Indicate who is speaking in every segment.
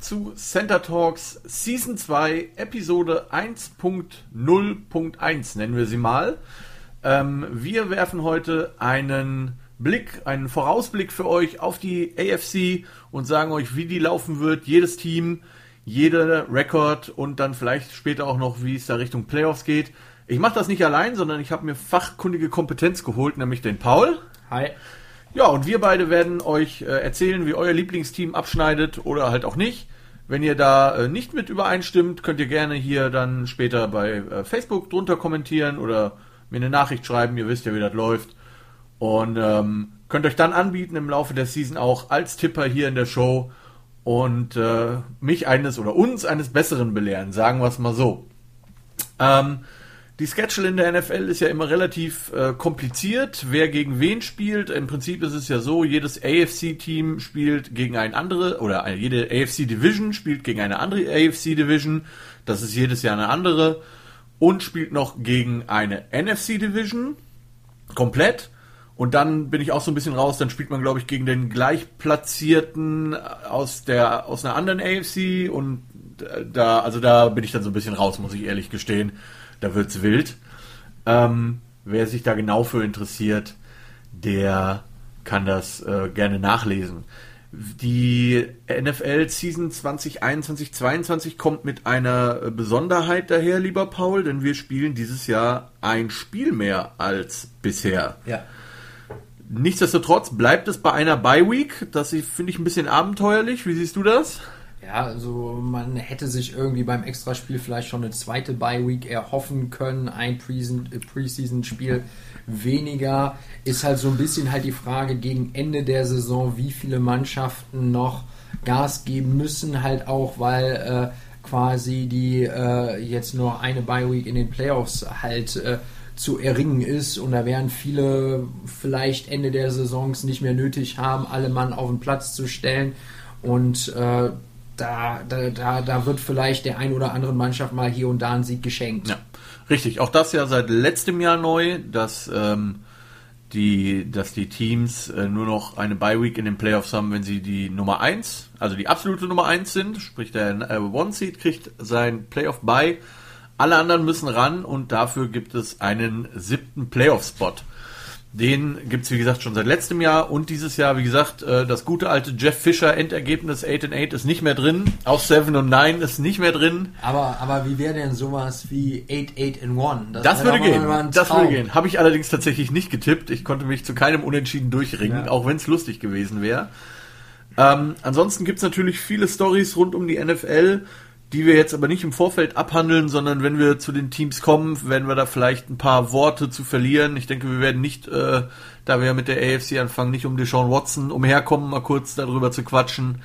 Speaker 1: zu Center Talks Season 2, Episode 1.0.1 nennen wir sie mal. Ähm, wir werfen heute einen Blick, einen Vorausblick für euch auf die AFC und sagen euch, wie die laufen wird, jedes Team, jeder Rekord und dann vielleicht später auch noch, wie es da Richtung Playoffs geht. Ich mache das nicht allein, sondern ich habe mir fachkundige Kompetenz geholt, nämlich den Paul.
Speaker 2: Hi.
Speaker 1: Ja, und wir beide werden euch äh, erzählen, wie euer Lieblingsteam abschneidet oder halt auch nicht. Wenn ihr da äh, nicht mit übereinstimmt, könnt ihr gerne hier dann später bei äh, Facebook drunter kommentieren oder mir eine Nachricht schreiben. Ihr wisst ja, wie das läuft. Und ähm, könnt euch dann anbieten im Laufe der Season auch als Tipper hier in der Show und äh, mich eines oder uns eines Besseren belehren, sagen wir es mal so. Ähm, die Schedule in der NFL ist ja immer relativ äh, kompliziert, wer gegen wen spielt. Im Prinzip ist es ja so, jedes AFC-Team spielt gegen ein andere, oder eine, jede AFC-Division spielt gegen eine andere AFC-Division. Das ist jedes Jahr eine andere. Und spielt noch gegen eine NFC-Division. Komplett. Und dann bin ich auch so ein bisschen raus, dann spielt man, glaube ich, gegen den gleichplatzierten aus der, aus einer anderen AFC und äh, da, also da bin ich dann so ein bisschen raus, muss ich ehrlich gestehen da wird's wild. Ähm, wer sich da genau für interessiert, der kann das äh, gerne nachlesen. Die NFL Season 2021 2022 kommt mit einer Besonderheit daher, lieber Paul, denn wir spielen dieses Jahr ein Spiel mehr als bisher.
Speaker 2: Ja.
Speaker 1: Nichtsdestotrotz bleibt es bei einer Bye Week. Das finde ich ein bisschen abenteuerlich. Wie siehst du das?
Speaker 2: Ja, also man hätte sich irgendwie beim Extraspiel vielleicht schon eine zweite Bye-Week erhoffen können, ein äh, Preseason-Spiel weniger. Ist halt so ein bisschen halt die Frage gegen Ende der Saison, wie viele Mannschaften noch Gas geben müssen, halt auch, weil äh, quasi die äh, jetzt nur eine Bye-Week in den Playoffs halt äh, zu erringen ist. Und da werden viele vielleicht Ende der Saisons nicht mehr nötig haben, alle Mann auf den Platz zu stellen. Und äh, da, da, da, da wird vielleicht der ein oder anderen Mannschaft mal hier und da ein Sieg geschenkt.
Speaker 1: Ja, richtig. Auch das ja seit letztem Jahr neu, dass, ähm, die, dass die Teams äh, nur noch eine Bye-Week in den Playoffs haben, wenn sie die Nummer 1, also die absolute Nummer 1 sind. Sprich, der äh, One-Seed kriegt sein Playoff-Bye. Alle anderen müssen ran und dafür gibt es einen siebten Playoff-Spot. Den gibt's wie gesagt, schon seit letztem Jahr und dieses Jahr, wie gesagt, äh, das gute alte Jeff Fischer Endergebnis 8 and 8 ist nicht mehr drin. Auch 7 und 9 ist nicht mehr drin.
Speaker 2: Aber, aber wie wäre denn sowas wie 8, 8 and 1?
Speaker 1: Das, das würde gehen. Das würde gehen. Habe ich allerdings tatsächlich nicht getippt. Ich konnte mich zu keinem Unentschieden durchringen, ja. auch wenn es lustig gewesen wäre. Ähm, ansonsten gibt's natürlich viele Stories rund um die NFL die wir jetzt aber nicht im Vorfeld abhandeln, sondern wenn wir zu den Teams kommen, werden wir da vielleicht ein paar Worte zu verlieren. Ich denke, wir werden nicht, äh, da wir mit der AFC anfangen, nicht um Deshaun Watson umherkommen, mal kurz darüber zu quatschen.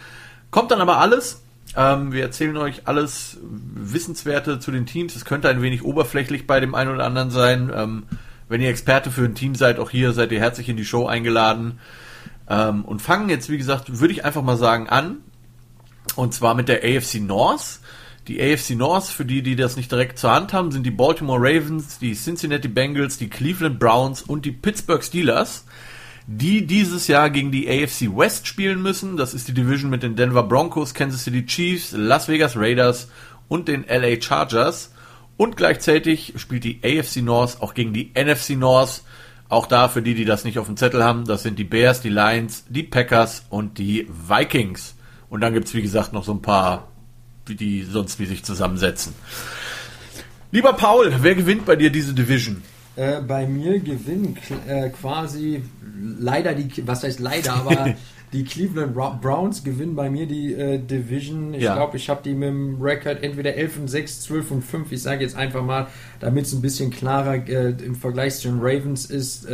Speaker 1: Kommt dann aber alles. Ähm, wir erzählen euch alles Wissenswerte zu den Teams. Es könnte ein wenig oberflächlich bei dem einen oder anderen sein. Ähm, wenn ihr Experte für ein Team seid, auch hier seid ihr herzlich in die Show eingeladen. Ähm, und fangen jetzt, wie gesagt, würde ich einfach mal sagen, an. Und zwar mit der AFC North. Die AFC North, für die, die das nicht direkt zur Hand haben, sind die Baltimore Ravens, die Cincinnati Bengals, die Cleveland Browns und die Pittsburgh Steelers, die dieses Jahr gegen die AFC West spielen müssen. Das ist die Division mit den Denver Broncos, Kansas City Chiefs, Las Vegas Raiders und den LA Chargers. Und gleichzeitig spielt die AFC North auch gegen die NFC North. Auch da, für die, die das nicht auf dem Zettel haben, das sind die Bears, die Lions, die Packers und die Vikings. Und dann gibt's wie gesagt, noch so ein paar wie die sonst wie sich zusammensetzen. Lieber Paul, wer gewinnt bei dir diese Division?
Speaker 2: Äh, bei mir gewinnen äh, quasi leider die, was heißt leider, aber die Cleveland Browns gewinnen bei mir die äh, Division. Ich ja. glaube, ich habe die mit dem Rekord entweder 11 und 6, 12 und 5. Ich sage jetzt einfach mal, damit es ein bisschen klarer äh, im Vergleich zu den Ravens ist,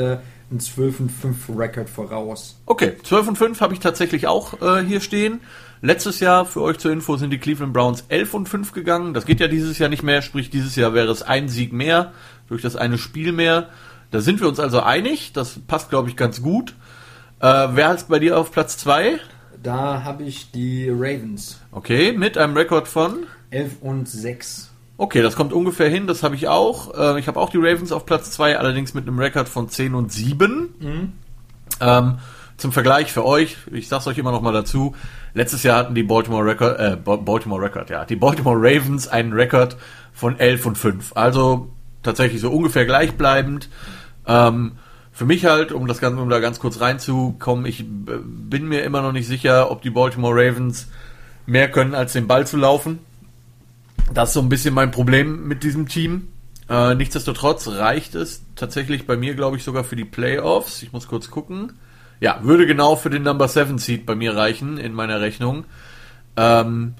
Speaker 2: ein 12 und 5 Rekord voraus.
Speaker 1: Okay, 12 und 5 habe ich tatsächlich auch äh, hier stehen. Letztes Jahr, für euch zur Info, sind die Cleveland Browns 11 und 5 gegangen. Das geht ja dieses Jahr nicht mehr, sprich dieses Jahr wäre es ein Sieg mehr, durch das eine Spiel mehr. Da sind wir uns also einig, das passt glaube ich ganz gut. Äh, wer ist bei dir auf Platz 2?
Speaker 2: Da habe ich die Ravens.
Speaker 1: Okay, mit einem Rekord von?
Speaker 2: 11 und 6.
Speaker 1: Okay, das kommt ungefähr hin, das habe ich auch. Äh, ich habe auch die Ravens auf Platz 2, allerdings mit einem Rekord von 10 und 7. Mhm. Ähm, zum Vergleich für euch, ich sag's euch immer noch mal dazu, letztes Jahr hatten die Baltimore Record, äh, Baltimore Record, ja, die Baltimore Ravens einen Rekord von 11 und 5. Also tatsächlich so ungefähr gleichbleibend. Ähm, für mich halt, um das Ganze, um da ganz kurz reinzukommen, ich bin mir immer noch nicht sicher, ob die Baltimore Ravens mehr können, als den Ball zu laufen. Das ist so ein bisschen mein Problem mit diesem Team. Äh, nichtsdestotrotz reicht es tatsächlich bei mir, glaube ich, sogar für die Playoffs. Ich muss kurz gucken. Ja, würde genau für den Number 7 Seed bei mir reichen in meiner Rechnung. Ähm,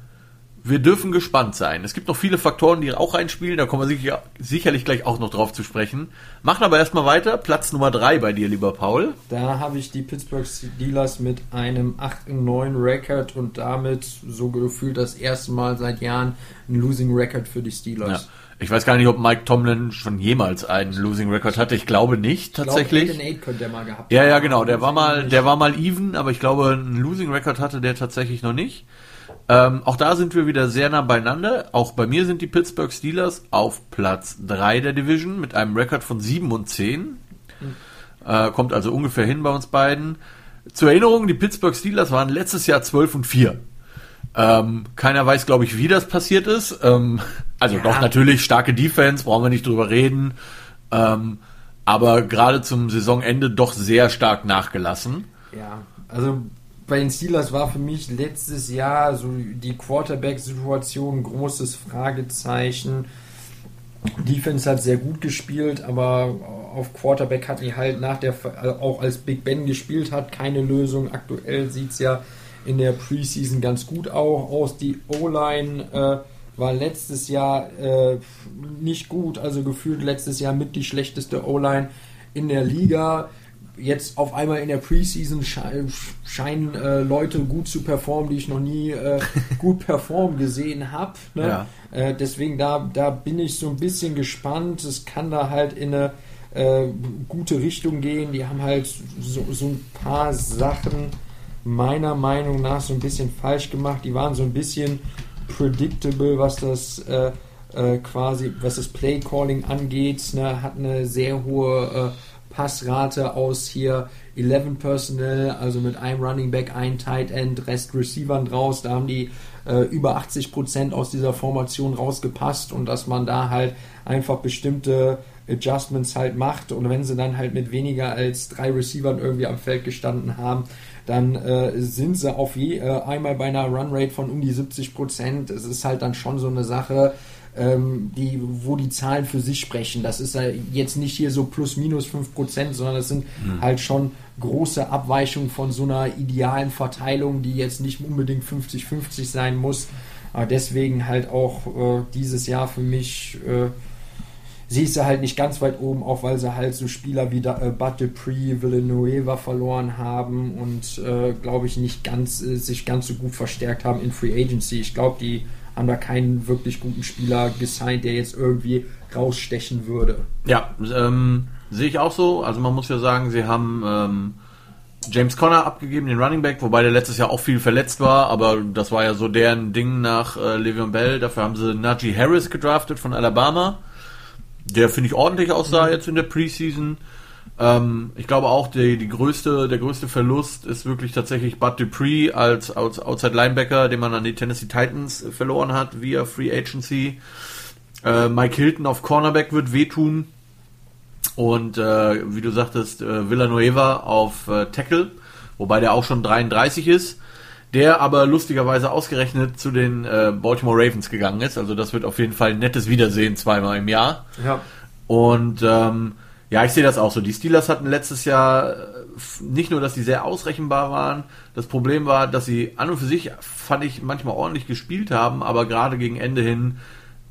Speaker 1: wir dürfen gespannt sein. Es gibt noch viele Faktoren, die auch reinspielen. Da kommen wir sicher, sicherlich gleich auch noch drauf zu sprechen. Machen aber erstmal weiter. Platz Nummer 3 bei dir, lieber Paul.
Speaker 2: Da habe ich die Pittsburgh Steelers mit einem 8-9 Record und damit so gefühlt das erste Mal seit Jahren ein Losing Record für die Steelers. Ja.
Speaker 1: Ich weiß gar nicht, ob Mike Tomlin schon jemals einen Losing Record hatte. Ich glaube nicht, tatsächlich. Ich glaube, könnte der mal gehabt Ja, ja, genau. Der war mal, der war mal even, aber ich glaube, einen Losing Record hatte der tatsächlich noch nicht. Ähm, auch da sind wir wieder sehr nah beieinander. Auch bei mir sind die Pittsburgh Steelers auf Platz 3 der Division mit einem Rekord von 7 und 10. Mhm. Äh, kommt also ungefähr hin bei uns beiden. Zur Erinnerung, die Pittsburgh Steelers waren letztes Jahr 12 und 4. Ähm, keiner weiß, glaube ich, wie das passiert ist. Ähm, also ja. doch natürlich starke Defense, brauchen wir nicht drüber reden. Ähm, aber gerade zum Saisonende doch sehr stark nachgelassen.
Speaker 2: Ja, also bei den Steelers war für mich letztes Jahr so die Quarterback-Situation ein großes Fragezeichen. Defense hat sehr gut gespielt, aber auf Quarterback hat die halt nach der, auch als Big Ben gespielt hat, keine Lösung. Aktuell sieht es ja in der Preseason ganz gut auch aus. Die O-Line äh, war letztes Jahr äh, nicht gut, also gefühlt letztes Jahr mit die schlechteste O-Line in der Liga jetzt auf einmal in der Preseason scheinen äh, Leute gut zu performen, die ich noch nie äh, gut performen gesehen habe. Ne? Ja. Äh, deswegen da, da bin ich so ein bisschen gespannt. Es kann da halt in eine äh, gute Richtung gehen. Die haben halt so, so ein paar Sachen meiner Meinung nach so ein bisschen falsch gemacht. Die waren so ein bisschen predictable, was das äh, äh, quasi, was das Play Calling angeht. Ne? Hat eine sehr hohe Passrate aus hier 11 Personnel, also mit einem Running Back, ein Tight End, Rest Receivern draus. Da haben die äh, über 80 Prozent aus dieser Formation rausgepasst und dass man da halt einfach bestimmte Adjustments halt macht und wenn sie dann halt mit weniger als drei Receivern irgendwie am Feld gestanden haben, dann äh, sind sie auf je, äh, einmal bei einer Runrate von um die 70 Prozent. Es ist halt dann schon so eine Sache, ähm, die, wo die Zahlen für sich sprechen. Das ist ja jetzt nicht hier so plus minus 5 Prozent, sondern das sind mhm. halt schon große Abweichungen von so einer idealen Verteilung, die jetzt nicht unbedingt 50-50 sein muss. Aber deswegen halt auch äh, dieses Jahr für mich äh, siehst du halt nicht ganz weit oben, auch weil sie halt so Spieler wie da, äh, Bud Dupree, Villanueva verloren haben und äh, glaube ich nicht ganz äh, sich ganz so gut verstärkt haben in Free Agency. Ich glaube, die haben da keinen wirklich guten Spieler gesigned, der jetzt irgendwie rausstechen würde.
Speaker 1: Ja, ähm, sehe ich auch so. Also man muss ja sagen, sie haben ähm, James Conner abgegeben, den Running Back, wobei der letztes Jahr auch viel verletzt war, aber das war ja so deren Ding nach äh, Le'Veon Bell. Dafür haben sie Najee Harris gedraftet von Alabama, der finde ich ordentlich aussah mhm. jetzt in der Preseason. Ähm, ich glaube auch, die, die größte, der größte Verlust ist wirklich tatsächlich Bud Dupree als, als Outside Linebacker, den man an die Tennessee Titans verloren hat via Free Agency. Äh, Mike Hilton auf Cornerback wird wehtun. Und äh, wie du sagtest, äh, Villanueva auf äh, Tackle, wobei der auch schon 33 ist, der aber lustigerweise ausgerechnet zu den äh, Baltimore Ravens gegangen ist. Also das wird auf jeden Fall ein nettes Wiedersehen zweimal im Jahr. Ja. Und ähm, ja, ich sehe das auch so. Die Steelers hatten letztes Jahr äh, nicht nur, dass sie sehr ausrechenbar waren. Das Problem war, dass sie an und für sich, fand ich, manchmal ordentlich gespielt haben, aber gerade gegen Ende hin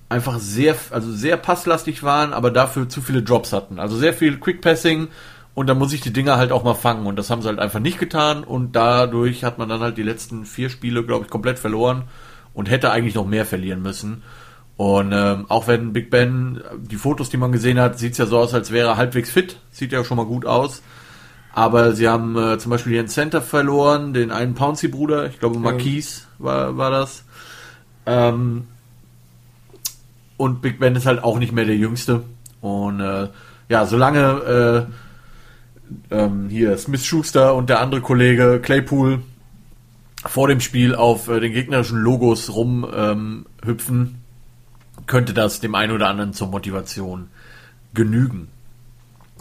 Speaker 1: einfach sehr, also sehr passlastig waren, aber dafür zu viele Drops hatten. Also sehr viel Quick Passing und da muss ich die Dinger halt auch mal fangen und das haben sie halt einfach nicht getan und dadurch hat man dann halt die letzten vier Spiele, glaube ich, komplett verloren und hätte eigentlich noch mehr verlieren müssen. Und ähm, auch wenn Big Ben, die Fotos, die man gesehen hat, sieht es ja so aus, als wäre er halbwegs fit. Sieht ja schon mal gut aus. Aber sie haben äh, zum Beispiel ihren Center verloren, den einen Pouncy-Bruder, ich glaube Marquise war, war das. Ähm, und Big Ben ist halt auch nicht mehr der Jüngste. Und äh, ja, solange ähm, hier Smith Schuster und der andere Kollege Claypool vor dem Spiel auf äh, den gegnerischen Logos rumhüpfen, ähm, könnte das dem einen oder anderen zur Motivation genügen.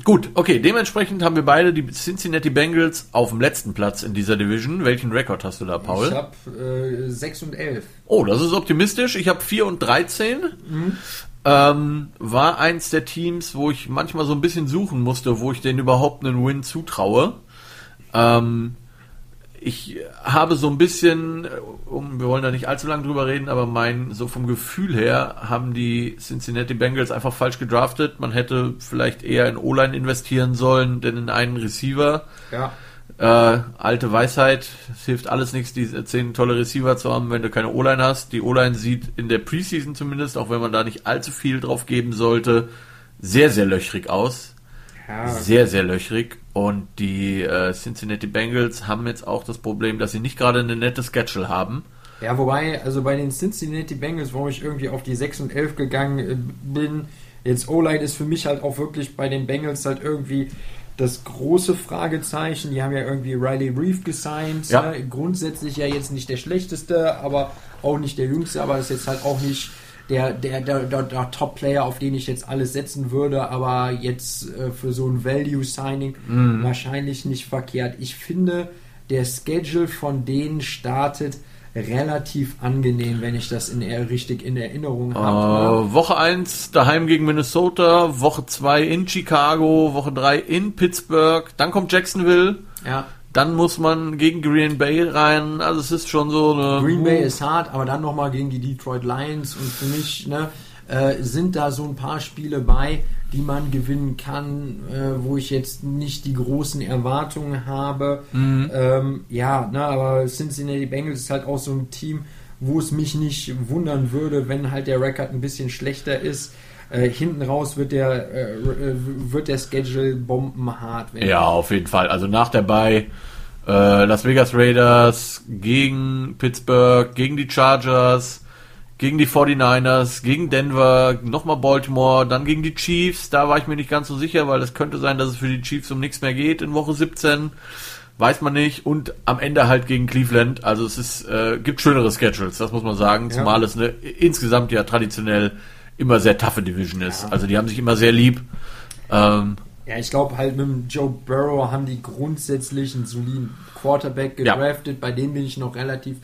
Speaker 1: Gut, okay, dementsprechend haben wir beide die Cincinnati Bengals auf dem letzten Platz in dieser Division. Welchen Rekord hast du da, Paul?
Speaker 2: Ich habe äh, 6 und 11.
Speaker 1: Oh, das ist optimistisch. Ich habe 4 und 13. Mhm. Ähm, war eins der Teams, wo ich manchmal so ein bisschen suchen musste, wo ich denen überhaupt einen Win zutraue. Ähm, ich habe so ein bisschen, um, wir wollen da nicht allzu lange drüber reden, aber mein, so vom Gefühl her haben die Cincinnati Bengals einfach falsch gedraftet. Man hätte vielleicht eher in O-Line investieren sollen, denn in einen Receiver.
Speaker 2: Ja.
Speaker 1: Äh, alte Weisheit, es hilft alles nichts, diese zehn tolle Receiver zu haben, wenn du keine O-Line hast. Die O-Line sieht in der Preseason zumindest, auch wenn man da nicht allzu viel drauf geben sollte, sehr, sehr löchrig aus. Ja. Sehr, sehr löchrig. Und die äh, Cincinnati Bengals haben jetzt auch das Problem, dass sie nicht gerade eine nette Schedule haben.
Speaker 2: Ja, wobei, also bei den Cincinnati Bengals, wo ich irgendwie auf die 6 und 11 gegangen äh, bin, jetzt O-Line ist für mich halt auch wirklich bei den Bengals halt irgendwie das große Fragezeichen. Die haben ja irgendwie Riley Reef gesigned. Ja. Ne? Grundsätzlich ja jetzt nicht der schlechteste, aber auch nicht der jüngste, aber ist jetzt halt auch nicht der, der, der, der, der Top-Player, auf den ich jetzt alles setzen würde, aber jetzt äh, für so ein Value-Signing mhm. wahrscheinlich nicht verkehrt. Ich finde, der Schedule von denen startet relativ angenehm, wenn ich das in richtig in Erinnerung habe.
Speaker 1: Uh, Woche 1 daheim gegen Minnesota, Woche 2 in Chicago, Woche 3 in Pittsburgh, dann kommt Jacksonville.
Speaker 2: Ja.
Speaker 1: Dann muss man gegen Green Bay rein. Also es ist schon so eine.
Speaker 2: Green Bay ist hart, aber dann nochmal gegen die Detroit Lions. Und für mich ne, äh, sind da so ein paar Spiele bei, die man gewinnen kann, äh, wo ich jetzt nicht die großen Erwartungen habe. Mhm. Ähm, ja, ne, aber Cincinnati Bengals ist halt auch so ein Team, wo es mich nicht wundern würde, wenn halt der Rekord ein bisschen schlechter ist. Äh, hinten raus wird der, äh, äh wird der Schedule bombenhart.
Speaker 1: Ja, auf jeden Fall. Also nach der Bye äh, Las Vegas Raiders gegen Pittsburgh, gegen die Chargers, gegen die 49ers, gegen Denver, nochmal Baltimore, dann gegen die Chiefs. Da war ich mir nicht ganz so sicher, weil es könnte sein, dass es für die Chiefs um nichts mehr geht in Woche 17. Weiß man nicht. Und am Ende halt gegen Cleveland. Also es ist, äh, gibt schönere Schedules, das muss man sagen. Zumal ja. es eine, insgesamt ja traditionell immer sehr taffe Division ist. Ja. Also die haben sich immer sehr lieb. Ähm,
Speaker 2: ja, ich glaube halt mit dem Joe Burrow haben die grundsätzlich einen soliden Quarterback gedraftet. Ja. Bei dem bin ich noch relativ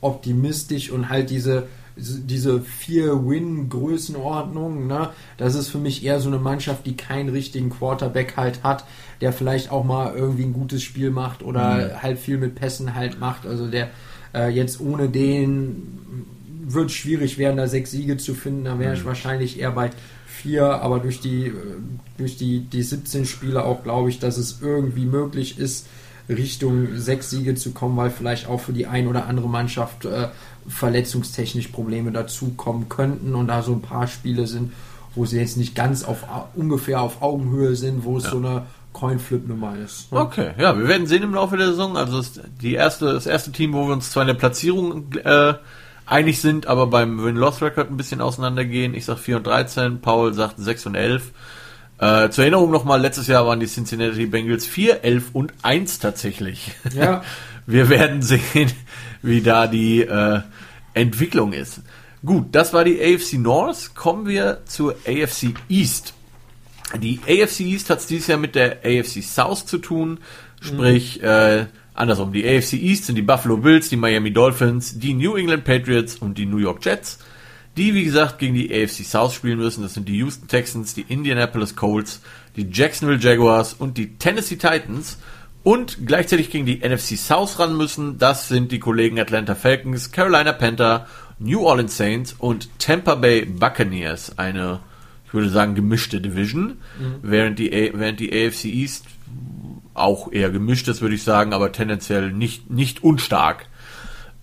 Speaker 2: optimistisch und halt diese diese vier Win-Größenordnung, ne, das ist für mich eher so eine Mannschaft, die keinen richtigen Quarterback halt hat, der vielleicht auch mal irgendwie ein gutes Spiel macht oder mhm. halt viel mit Pässen halt macht. Also der äh, jetzt ohne den wird schwierig werden, da sechs Siege zu finden. Da wäre ich mhm. wahrscheinlich eher bei vier, aber durch die, durch die, die 17 Spiele auch glaube ich, dass es irgendwie möglich ist, Richtung sechs Siege zu kommen, weil vielleicht auch für die ein oder andere Mannschaft äh, verletzungstechnisch Probleme dazukommen könnten und da so ein paar Spiele sind, wo sie jetzt nicht ganz auf ungefähr auf Augenhöhe sind, wo es ja. so eine Coinflip-Nummer ist.
Speaker 1: Ne? Okay, ja, wir werden sehen im Laufe der Saison. Also die erste, das erste Team, wo wir uns zwar in der Platzierung äh, einig sind, aber beim Win-Loss-Record ein bisschen auseinandergehen. Ich sag 4 und 13, Paul sagt 6 und 11. Äh, zur Erinnerung nochmal, letztes Jahr waren die Cincinnati Bengals 4, 11 und 1 tatsächlich.
Speaker 2: Ja.
Speaker 1: Wir werden sehen, wie da die äh, Entwicklung ist. Gut, das war die AFC North. Kommen wir zur AFC East. Die AFC East hat es dieses Jahr mit der AFC South zu tun, sprich mhm. äh, Andersrum, die AFC East sind die Buffalo Bills, die Miami Dolphins, die New England Patriots und die New York Jets, die wie gesagt gegen die AFC South spielen müssen. Das sind die Houston Texans, die Indianapolis Colts, die Jacksonville Jaguars und die Tennessee Titans und gleichzeitig gegen die NFC South ran müssen. Das sind die Kollegen Atlanta Falcons, Carolina Panther, New Orleans Saints und Tampa Bay Buccaneers. Eine, ich würde sagen, gemischte Division, mhm. während, die, während die AFC East auch eher gemischtes, würde ich sagen, aber tendenziell nicht, nicht unstark.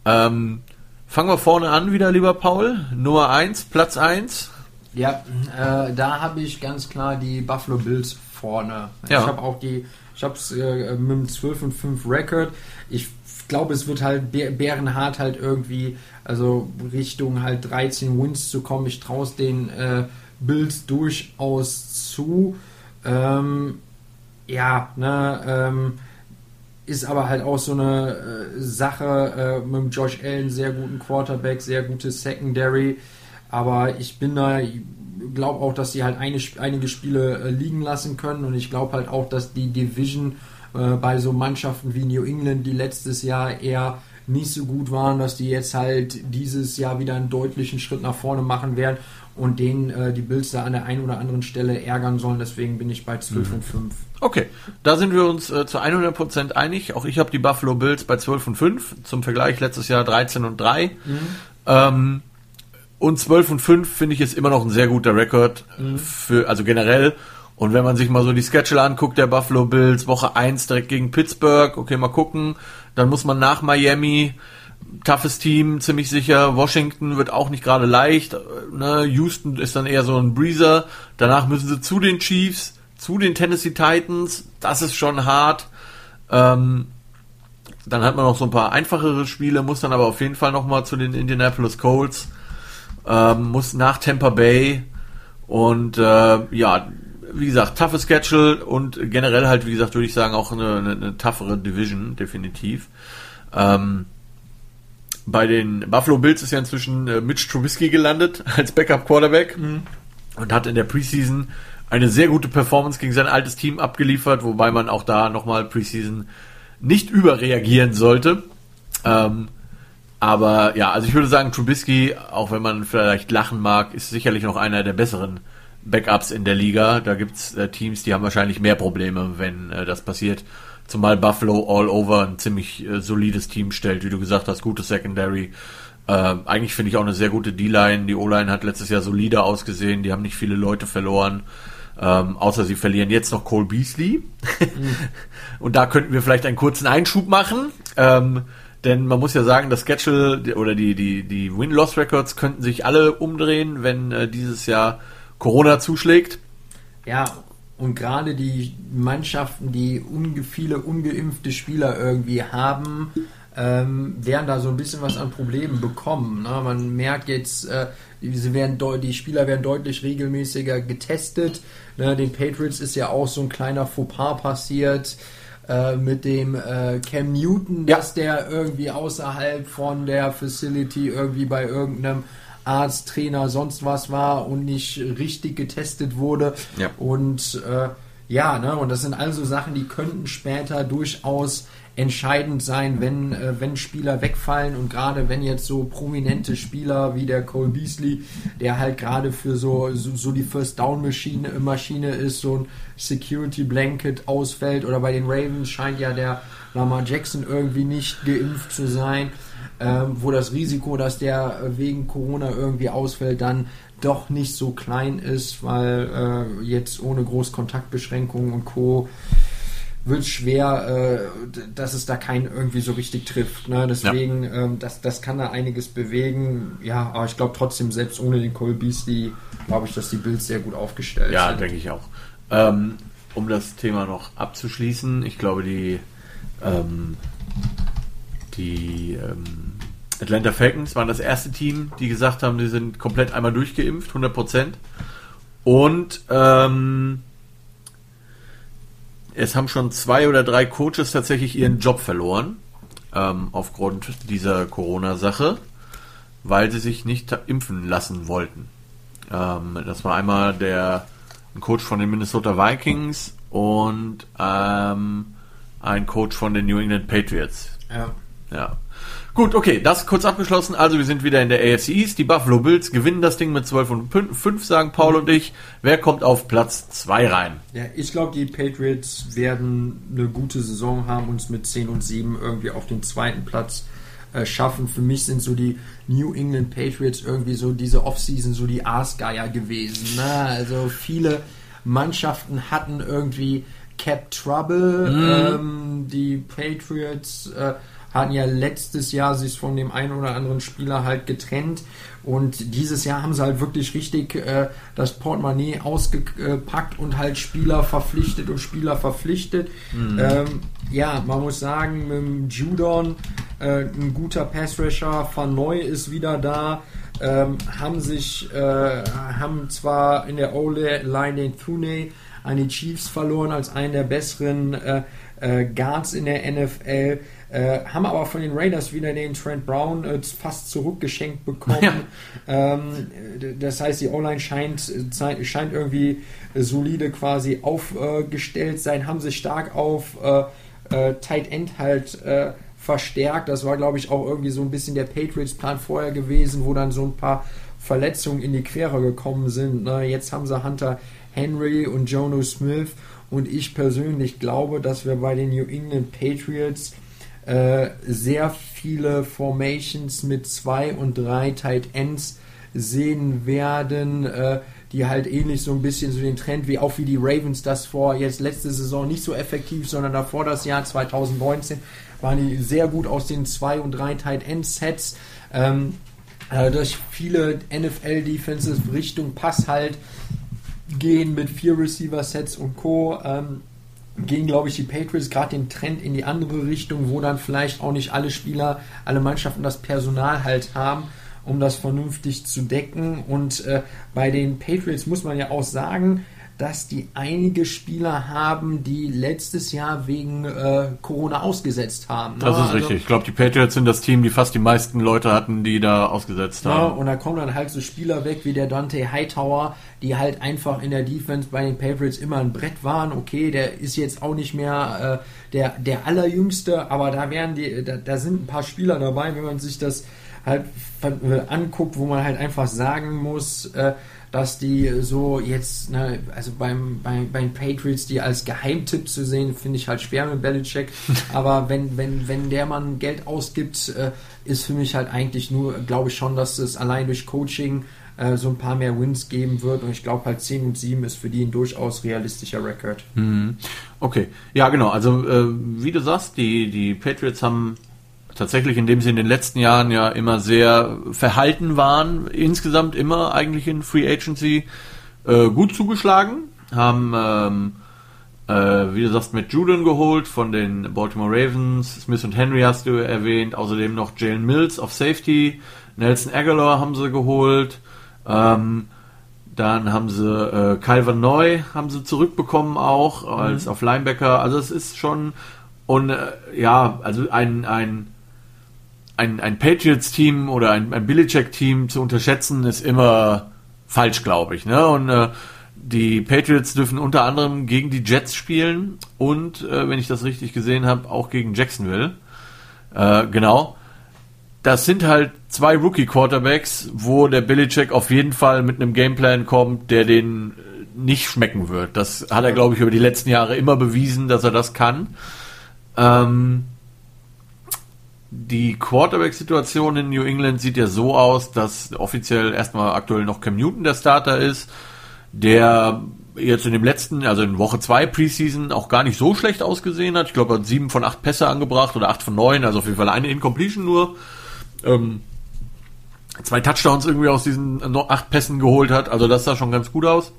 Speaker 1: Ähm, fangen wir vorne an wieder, lieber Paul. Nummer 1, Platz 1.
Speaker 2: Ja, äh, da habe ich ganz klar die Buffalo Bills vorne. Ja. Ich habe auch die, ich habe es äh, mit dem 12 und 5 Record. Ich glaube, es wird halt bärenhart halt irgendwie, also Richtung halt 13 Wins zu kommen. Ich traue es den äh, Bills durchaus zu. Ähm, ja, ne, ähm, ist aber halt auch so eine äh, Sache äh, mit dem Josh Allen, sehr guten Quarterback, sehr gutes Secondary. Aber ich bin da, glaube auch, dass sie halt eine, einige Spiele äh, liegen lassen können und ich glaube halt auch, dass die Division äh, bei so Mannschaften wie New England, die letztes Jahr eher nicht so gut waren, dass die jetzt halt dieses Jahr wieder einen deutlichen Schritt nach vorne machen werden und denen äh, die Bills da an der einen oder anderen Stelle ärgern sollen. Deswegen bin ich bei 12 mhm. und 5.
Speaker 1: Okay, da sind wir uns äh, zu 100% einig. Auch ich habe die Buffalo Bills bei 12 und 5. Zum Vergleich letztes Jahr 13 und 3. Mhm. Ähm, und 12 und 5 finde ich ist immer noch ein sehr guter Rekord mhm. für, also generell. Und wenn man sich mal so die Schedule anguckt, der Buffalo Bills, Woche 1 direkt gegen Pittsburgh, okay, mal gucken. Dann muss man nach Miami, toughes Team, ziemlich sicher. Washington wird auch nicht gerade leicht. Ne? Houston ist dann eher so ein Breezer. Danach müssen sie zu den Chiefs, zu den Tennessee Titans. Das ist schon hart. Ähm, dann hat man noch so ein paar einfachere Spiele, muss dann aber auf jeden Fall nochmal zu den Indianapolis Colts, ähm, muss nach Tampa Bay und äh, ja, wie gesagt, toughes Schedule und generell halt, wie gesagt, würde ich sagen, auch eine, eine, eine toughere Division, definitiv. Ähm, bei den Buffalo Bills ist ja inzwischen äh, Mitch Trubisky gelandet als Backup Quarterback mhm. und hat in der Preseason eine sehr gute Performance gegen sein altes Team abgeliefert, wobei man auch da nochmal Preseason nicht überreagieren sollte. Ähm, aber ja, also ich würde sagen, Trubisky, auch wenn man vielleicht lachen mag, ist sicherlich noch einer der besseren Backups in der Liga. Da gibt's äh, Teams, die haben wahrscheinlich mehr Probleme, wenn äh, das passiert. Zumal Buffalo all over ein ziemlich äh, solides Team stellt, wie du gesagt hast, gutes Secondary. Äh, eigentlich finde ich auch eine sehr gute D-Line. Die O-Line hat letztes Jahr solide ausgesehen. Die haben nicht viele Leute verloren. Ähm, außer sie verlieren jetzt noch Cole Beasley. mhm. Und da könnten wir vielleicht einen kurzen Einschub machen. Ähm, denn man muss ja sagen, das Schedule oder die, die, die Win-Loss-Records könnten sich alle umdrehen, wenn äh, dieses Jahr Corona zuschlägt.
Speaker 2: Ja, und gerade die Mannschaften, die unge viele ungeimpfte Spieler irgendwie haben, ähm, werden da so ein bisschen was an Problemen bekommen. Ne? Man merkt jetzt, äh, sie werden die Spieler werden deutlich regelmäßiger getestet. Ne? Den Patriots ist ja auch so ein kleiner Fauxpas passiert. Äh, mit dem äh, Cam Newton, ja. dass der irgendwie außerhalb von der Facility irgendwie bei irgendeinem Arzt, Trainer, sonst was war und nicht richtig getestet wurde. Ja. Und äh, ja, ne, und das sind also Sachen, die könnten später durchaus entscheidend sein, wenn, äh, wenn Spieler wegfallen und gerade wenn jetzt so prominente Spieler wie der Cole Beasley, der halt gerade für so, so, so, die First Down Maschine, Maschine ist, so ein Security Blanket ausfällt oder bei den Ravens scheint ja der Lamar Jackson irgendwie nicht geimpft zu sein ähm, wo das Risiko, dass der wegen Corona irgendwie ausfällt, dann doch nicht so klein ist, weil äh, jetzt ohne Großkontaktbeschränkungen und Co. wird es schwer, äh, dass es da keinen irgendwie so richtig trifft. Ne? Deswegen, ja. ähm, das, das kann da einiges bewegen. Ja, aber ich glaube trotzdem, selbst ohne den Cole Beasley, glaube ich, dass die Bills sehr gut aufgestellt
Speaker 1: ja, sind. Ja, denke ich auch. Ähm, um das Thema noch abzuschließen, ich glaube, die ähm, die ähm, Atlanta Falcons waren das erste Team, die gesagt haben, sie sind komplett einmal durchgeimpft, 100% Und ähm, es haben schon zwei oder drei Coaches tatsächlich ihren Job verloren ähm, aufgrund dieser Corona-Sache, weil sie sich nicht impfen lassen wollten. Ähm, das war einmal der ein Coach von den Minnesota Vikings und ähm, ein Coach von den New England Patriots. Ja. Ja. Gut, okay, das kurz abgeschlossen. Also wir sind wieder in der AFC East. Die Buffalo Bills gewinnen das Ding mit 12 und 5, sagen Paul und ich. Wer kommt auf Platz 2 rein?
Speaker 2: Ja, ich glaube, die Patriots werden eine gute Saison haben, uns mit 10 und 7 irgendwie auf den zweiten Platz äh, schaffen. Für mich sind so die New England Patriots irgendwie so diese Offseason so die Aasgeier gewesen. Ne? Also viele Mannschaften hatten irgendwie Cap Trouble. Mhm. Ähm, die Patriots äh, hatten ja letztes Jahr sich von dem einen oder anderen Spieler halt getrennt und dieses Jahr haben sie halt wirklich richtig äh, das Portemonnaie ausgepackt und halt Spieler verpflichtet und Spieler verpflichtet. Mhm. Ähm, ja, man muss sagen, mit dem Judon äh, ein guter Passrusher, Van Neu ist wieder da. Ähm, haben sich, äh, haben zwar in der O-Line den Thune an die Chiefs verloren als einen der besseren äh, äh, Guards in der NFL. Äh, haben aber von den Raiders wieder den Trent Brown äh, fast zurückgeschenkt bekommen. Ja. Ähm, das heißt, die O-Line scheint, scheint irgendwie solide quasi aufgestellt sein, haben sich stark auf äh, äh, Tight End halt äh, verstärkt. Das war, glaube ich, auch irgendwie so ein bisschen der Patriots-Plan vorher gewesen, wo dann so ein paar Verletzungen in die Quere gekommen sind. Ne? Jetzt haben sie Hunter Henry und Jono Smith und ich persönlich glaube, dass wir bei den New England Patriots äh, sehr viele Formations mit zwei und drei Tight Ends sehen werden, äh, die halt ähnlich so ein bisschen so den Trend wie auch wie die Ravens das vor jetzt letzte Saison nicht so effektiv, sondern davor das Jahr 2019 waren die sehr gut aus den zwei und drei Tight End Sets. Ähm, äh, durch viele NFL Defenses Richtung Pass halt gehen mit vier Receiver Sets und Co. Ähm, gehen, glaube ich, die Patriots gerade den Trend in die andere Richtung, wo dann vielleicht auch nicht alle Spieler, alle Mannschaften das Personal halt haben, um das vernünftig zu decken. Und äh, bei den Patriots muss man ja auch sagen, dass die einige Spieler haben, die letztes Jahr wegen äh, Corona ausgesetzt haben.
Speaker 1: Das ist also, richtig. Ich glaube, die Patriots sind das Team, die fast die meisten Leute hatten, die da ausgesetzt haben.
Speaker 2: Ja, und da kommen dann halt so Spieler weg wie der Dante Hightower, die halt einfach in der Defense bei den Patriots immer ein Brett waren. Okay, der ist jetzt auch nicht mehr äh, der, der allerjüngste, aber da werden die, da, da sind ein paar Spieler dabei, wenn man sich das halt anguckt, wo man halt einfach sagen muss, äh, dass die so jetzt, ne, also beim, beim, beim Patriots, die als Geheimtipp zu sehen, finde ich halt schwer mit Belichick. Aber wenn, wenn, wenn der Mann Geld ausgibt, äh, ist für mich halt eigentlich nur, glaube ich schon, dass es allein durch Coaching äh, so ein paar mehr Wins geben wird. Und ich glaube halt 10 und 7 ist für die ein durchaus realistischer Rekord.
Speaker 1: Mhm. Okay, ja genau. Also äh, wie du sagst, die, die Patriots haben tatsächlich, indem sie in den letzten Jahren ja immer sehr verhalten waren, insgesamt immer eigentlich in Free Agency äh, gut zugeschlagen, haben ähm, äh, wie du sagst, Matt Judon geholt von den Baltimore Ravens, Smith und Henry hast du erwähnt, außerdem noch Jalen Mills auf Safety, Nelson Aguilar haben sie geholt, ähm, dann haben sie äh, Calvin Neu haben sie zurückbekommen auch als mhm. auf Linebacker. Also es ist schon und äh, ja, also ein ein ein, ein Patriots-Team oder ein, ein Belichick-Team zu unterschätzen, ist immer falsch, glaube ich. Ne? Und äh, die Patriots dürfen unter anderem gegen die Jets spielen und, äh, wenn ich das richtig gesehen habe, auch gegen Jacksonville. Äh, genau. Das sind halt zwei Rookie-Quarterbacks, wo der Belichick auf jeden Fall mit einem Gameplan kommt, der den äh, nicht schmecken wird. Das hat er, glaube ich, über die letzten Jahre immer bewiesen, dass er das kann. Ähm, die Quarterback-Situation in New England sieht ja so aus, dass offiziell erstmal aktuell noch Cam Newton der Starter ist, der jetzt in dem letzten, also in Woche 2 Preseason auch gar nicht so schlecht ausgesehen hat. Ich glaube, er hat sieben von acht Pässe angebracht oder acht von neun, also auf jeden Fall eine Incompletion nur. Ähm, zwei Touchdowns irgendwie aus diesen acht Pässen geholt hat, also das sah schon ganz gut aus.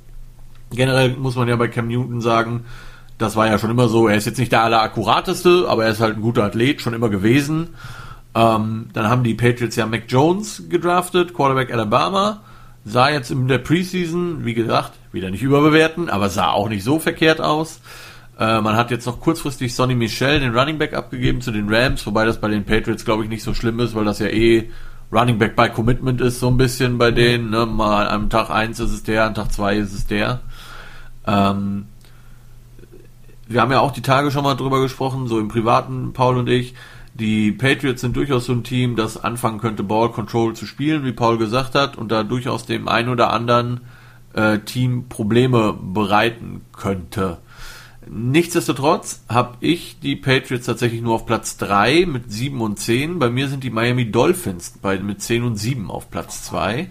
Speaker 1: Generell muss man ja bei Cam Newton sagen, das war ja schon immer so. Er ist jetzt nicht der allerakkurateste, aber er ist halt ein guter Athlet, schon immer gewesen. Ähm, dann haben die Patriots ja Mac Jones gedraftet, Quarterback Alabama. Sah jetzt in der Preseason, wie gesagt, wieder nicht überbewerten, aber sah auch nicht so verkehrt aus. Äh, man hat jetzt noch kurzfristig Sonny Michel, den Running Back, abgegeben zu den Rams, wobei das bei den Patriots, glaube ich, nicht so schlimm ist, weil das ja eh Running Back by Commitment ist, so ein bisschen bei denen. Ne? Mal am Tag 1 ist es der, am Tag 2 ist es der. Ähm, wir haben ja auch die Tage schon mal drüber gesprochen, so im Privaten, Paul und ich. Die Patriots sind durchaus so ein Team, das anfangen könnte, Ball Control zu spielen, wie Paul gesagt hat, und da durchaus dem einen oder anderen äh, Team Probleme bereiten könnte. Nichtsdestotrotz habe ich die Patriots tatsächlich nur auf Platz 3 mit 7 und 10. Bei mir sind die Miami Dolphins bei, mit 10 und 7 auf Platz 2.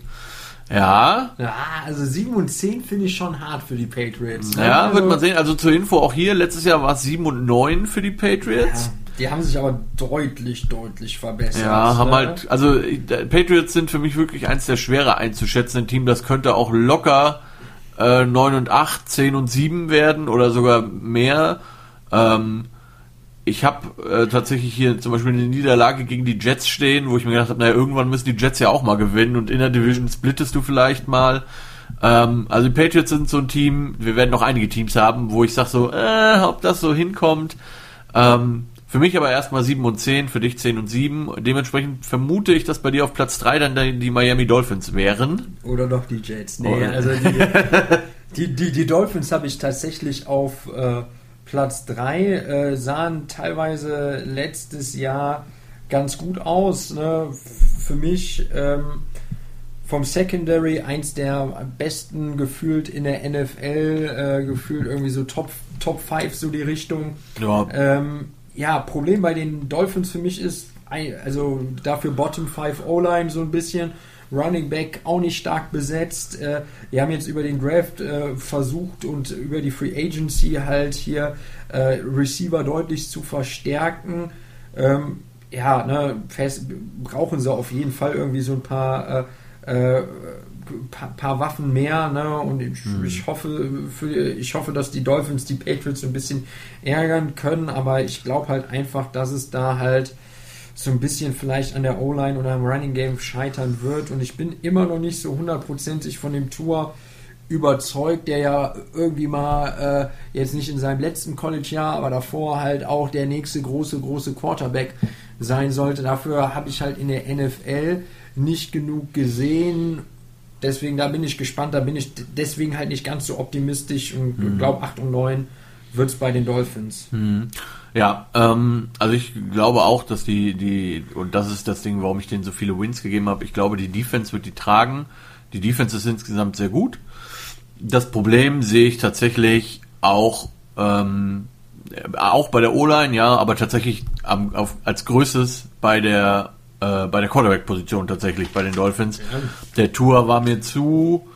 Speaker 1: Ja.
Speaker 2: Ja, also 7 und 10 finde ich schon hart für die Patriots.
Speaker 1: Ne? Ja, also, wird man sehen. Also zur Info auch hier, letztes Jahr war es 7 und 9 für die Patriots.
Speaker 2: Ja, die haben sich aber deutlich, deutlich verbessert.
Speaker 1: Ja, haben ne? halt, also Patriots sind für mich wirklich eins der schwerer einzuschätzenden Team. Das könnte auch locker äh, 9 und 8, 10 und 7 werden oder sogar mehr. Ähm, ich habe äh, tatsächlich hier zum Beispiel eine Niederlage gegen die Jets stehen, wo ich mir gedacht habe, naja, irgendwann müssen die Jets ja auch mal gewinnen und in der Division splittest du vielleicht mal. Ähm, also die Patriots sind so ein Team, wir werden noch einige Teams haben, wo ich sage so, äh, ob das so hinkommt. Ähm, für mich aber erstmal 7 und 10, für dich 10 und 7. Dementsprechend vermute ich, dass bei dir auf Platz 3 dann die Miami Dolphins wären.
Speaker 2: Oder doch die Jets. Nee, Oder also die, die, die, die, Dolphins habe ich tatsächlich auf äh, Platz 3, äh, sahen teilweise letztes Jahr ganz gut aus. Ne? Für mich ähm, vom Secondary eins der besten gefühlt in der NFL, äh, gefühlt irgendwie so Top, Top 5 so die Richtung. Ja. Ähm, ja, Problem bei den Dolphins für mich ist, also dafür Bottom 5 O-Line so ein bisschen. Running Back auch nicht stark besetzt. Äh, wir haben jetzt über den Draft äh, versucht und über die Free Agency halt hier äh, Receiver deutlich zu verstärken. Ähm, ja, ne, fest, brauchen sie auf jeden Fall irgendwie so ein paar, äh, äh, paar, paar, Waffen mehr. Ne? Und ich, hm. ich, hoffe, für, ich hoffe, dass die Dolphins die Patriots ein bisschen ärgern können. Aber ich glaube halt einfach, dass es da halt so ein bisschen vielleicht an der O-Line oder am Running Game scheitern wird. Und ich bin immer noch nicht so hundertprozentig von dem Tour überzeugt, der ja irgendwie mal äh, jetzt nicht in seinem letzten College-Jahr, aber davor halt auch der nächste große, große Quarterback sein sollte. Dafür habe ich halt in der NFL nicht genug gesehen. Deswegen, da bin ich gespannt, da bin ich deswegen halt nicht ganz so optimistisch und mhm. glaube 8 und 9 wird es bei den Dolphins.
Speaker 1: Mhm. Ja, ähm, also ich glaube auch, dass die, die, und das ist das Ding, warum ich denen so viele Wins gegeben habe, ich glaube, die Defense wird die tragen. Die Defense ist insgesamt sehr gut. Das Problem sehe ich tatsächlich auch, ähm, auch bei der O-Line, ja, aber tatsächlich am, auf, als größtes bei der, äh, bei der Quarterback-Position tatsächlich bei den Dolphins. Ja. Der Tour war mir zu,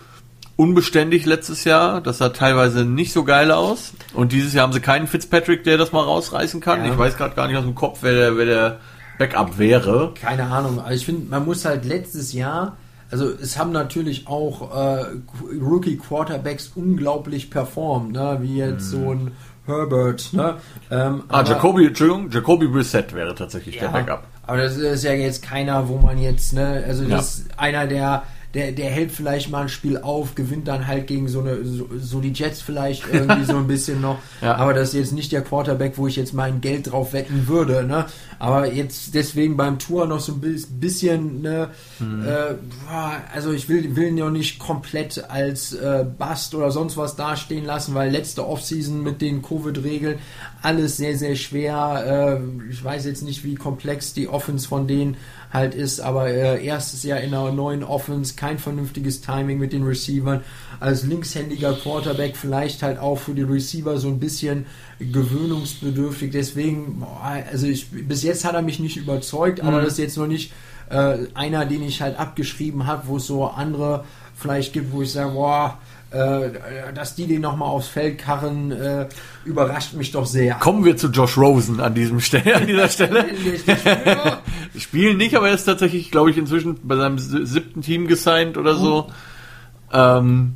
Speaker 1: unbeständig letztes Jahr. Das sah teilweise nicht so geil aus. Und dieses Jahr haben sie keinen Fitzpatrick, der das mal rausreißen kann. Ja. Ich weiß gerade gar nicht aus dem Kopf, wer der, wer der Backup wäre.
Speaker 2: Keine Ahnung. Also ich finde, man muss halt letztes Jahr, also es haben natürlich auch äh, Rookie Quarterbacks unglaublich performt, ne? wie jetzt hm. so ein Herbert. Ne?
Speaker 1: Ähm, ah, Jacoby, Entschuldigung, Jacoby Brissett wäre tatsächlich ja, der Backup.
Speaker 2: Aber das ist ja jetzt keiner, wo man jetzt, ne, also das ja. ist einer, der der, der hält vielleicht mal ein Spiel auf, gewinnt dann halt gegen so eine, so, so die Jets vielleicht irgendwie so ein bisschen noch. Ja. Aber das ist jetzt nicht der Quarterback, wo ich jetzt mein Geld drauf wetten würde, ne? Aber jetzt deswegen beim Tour noch so ein bisschen, ne, mhm. äh, also ich will, will ihn ja nicht komplett als äh, Bust oder sonst was dastehen lassen, weil letzte Offseason mit den Covid-Regeln alles sehr, sehr schwer. Äh, ich weiß jetzt nicht, wie komplex die Offense von denen halt ist, aber äh, erstes Jahr in einer neuen Offense, kein vernünftiges Timing mit den Receivern. Als linkshändiger Quarterback vielleicht halt auch für die Receiver so ein bisschen gewöhnungsbedürftig. Deswegen, also ich, bis jetzt hat er mich nicht überzeugt, aber mhm. das ist jetzt noch nicht äh, einer, den ich halt abgeschrieben habe, wo es so andere vielleicht gibt, wo ich sage, boah, dass die den nochmal aufs Feld karren, äh, überrascht mich doch sehr.
Speaker 1: Kommen wir zu Josh Rosen an, diesem Stelle, an dieser Stelle. Spielen nicht, aber er ist tatsächlich, glaube ich, inzwischen bei seinem siebten Team gesigned oder so.
Speaker 2: Ähm,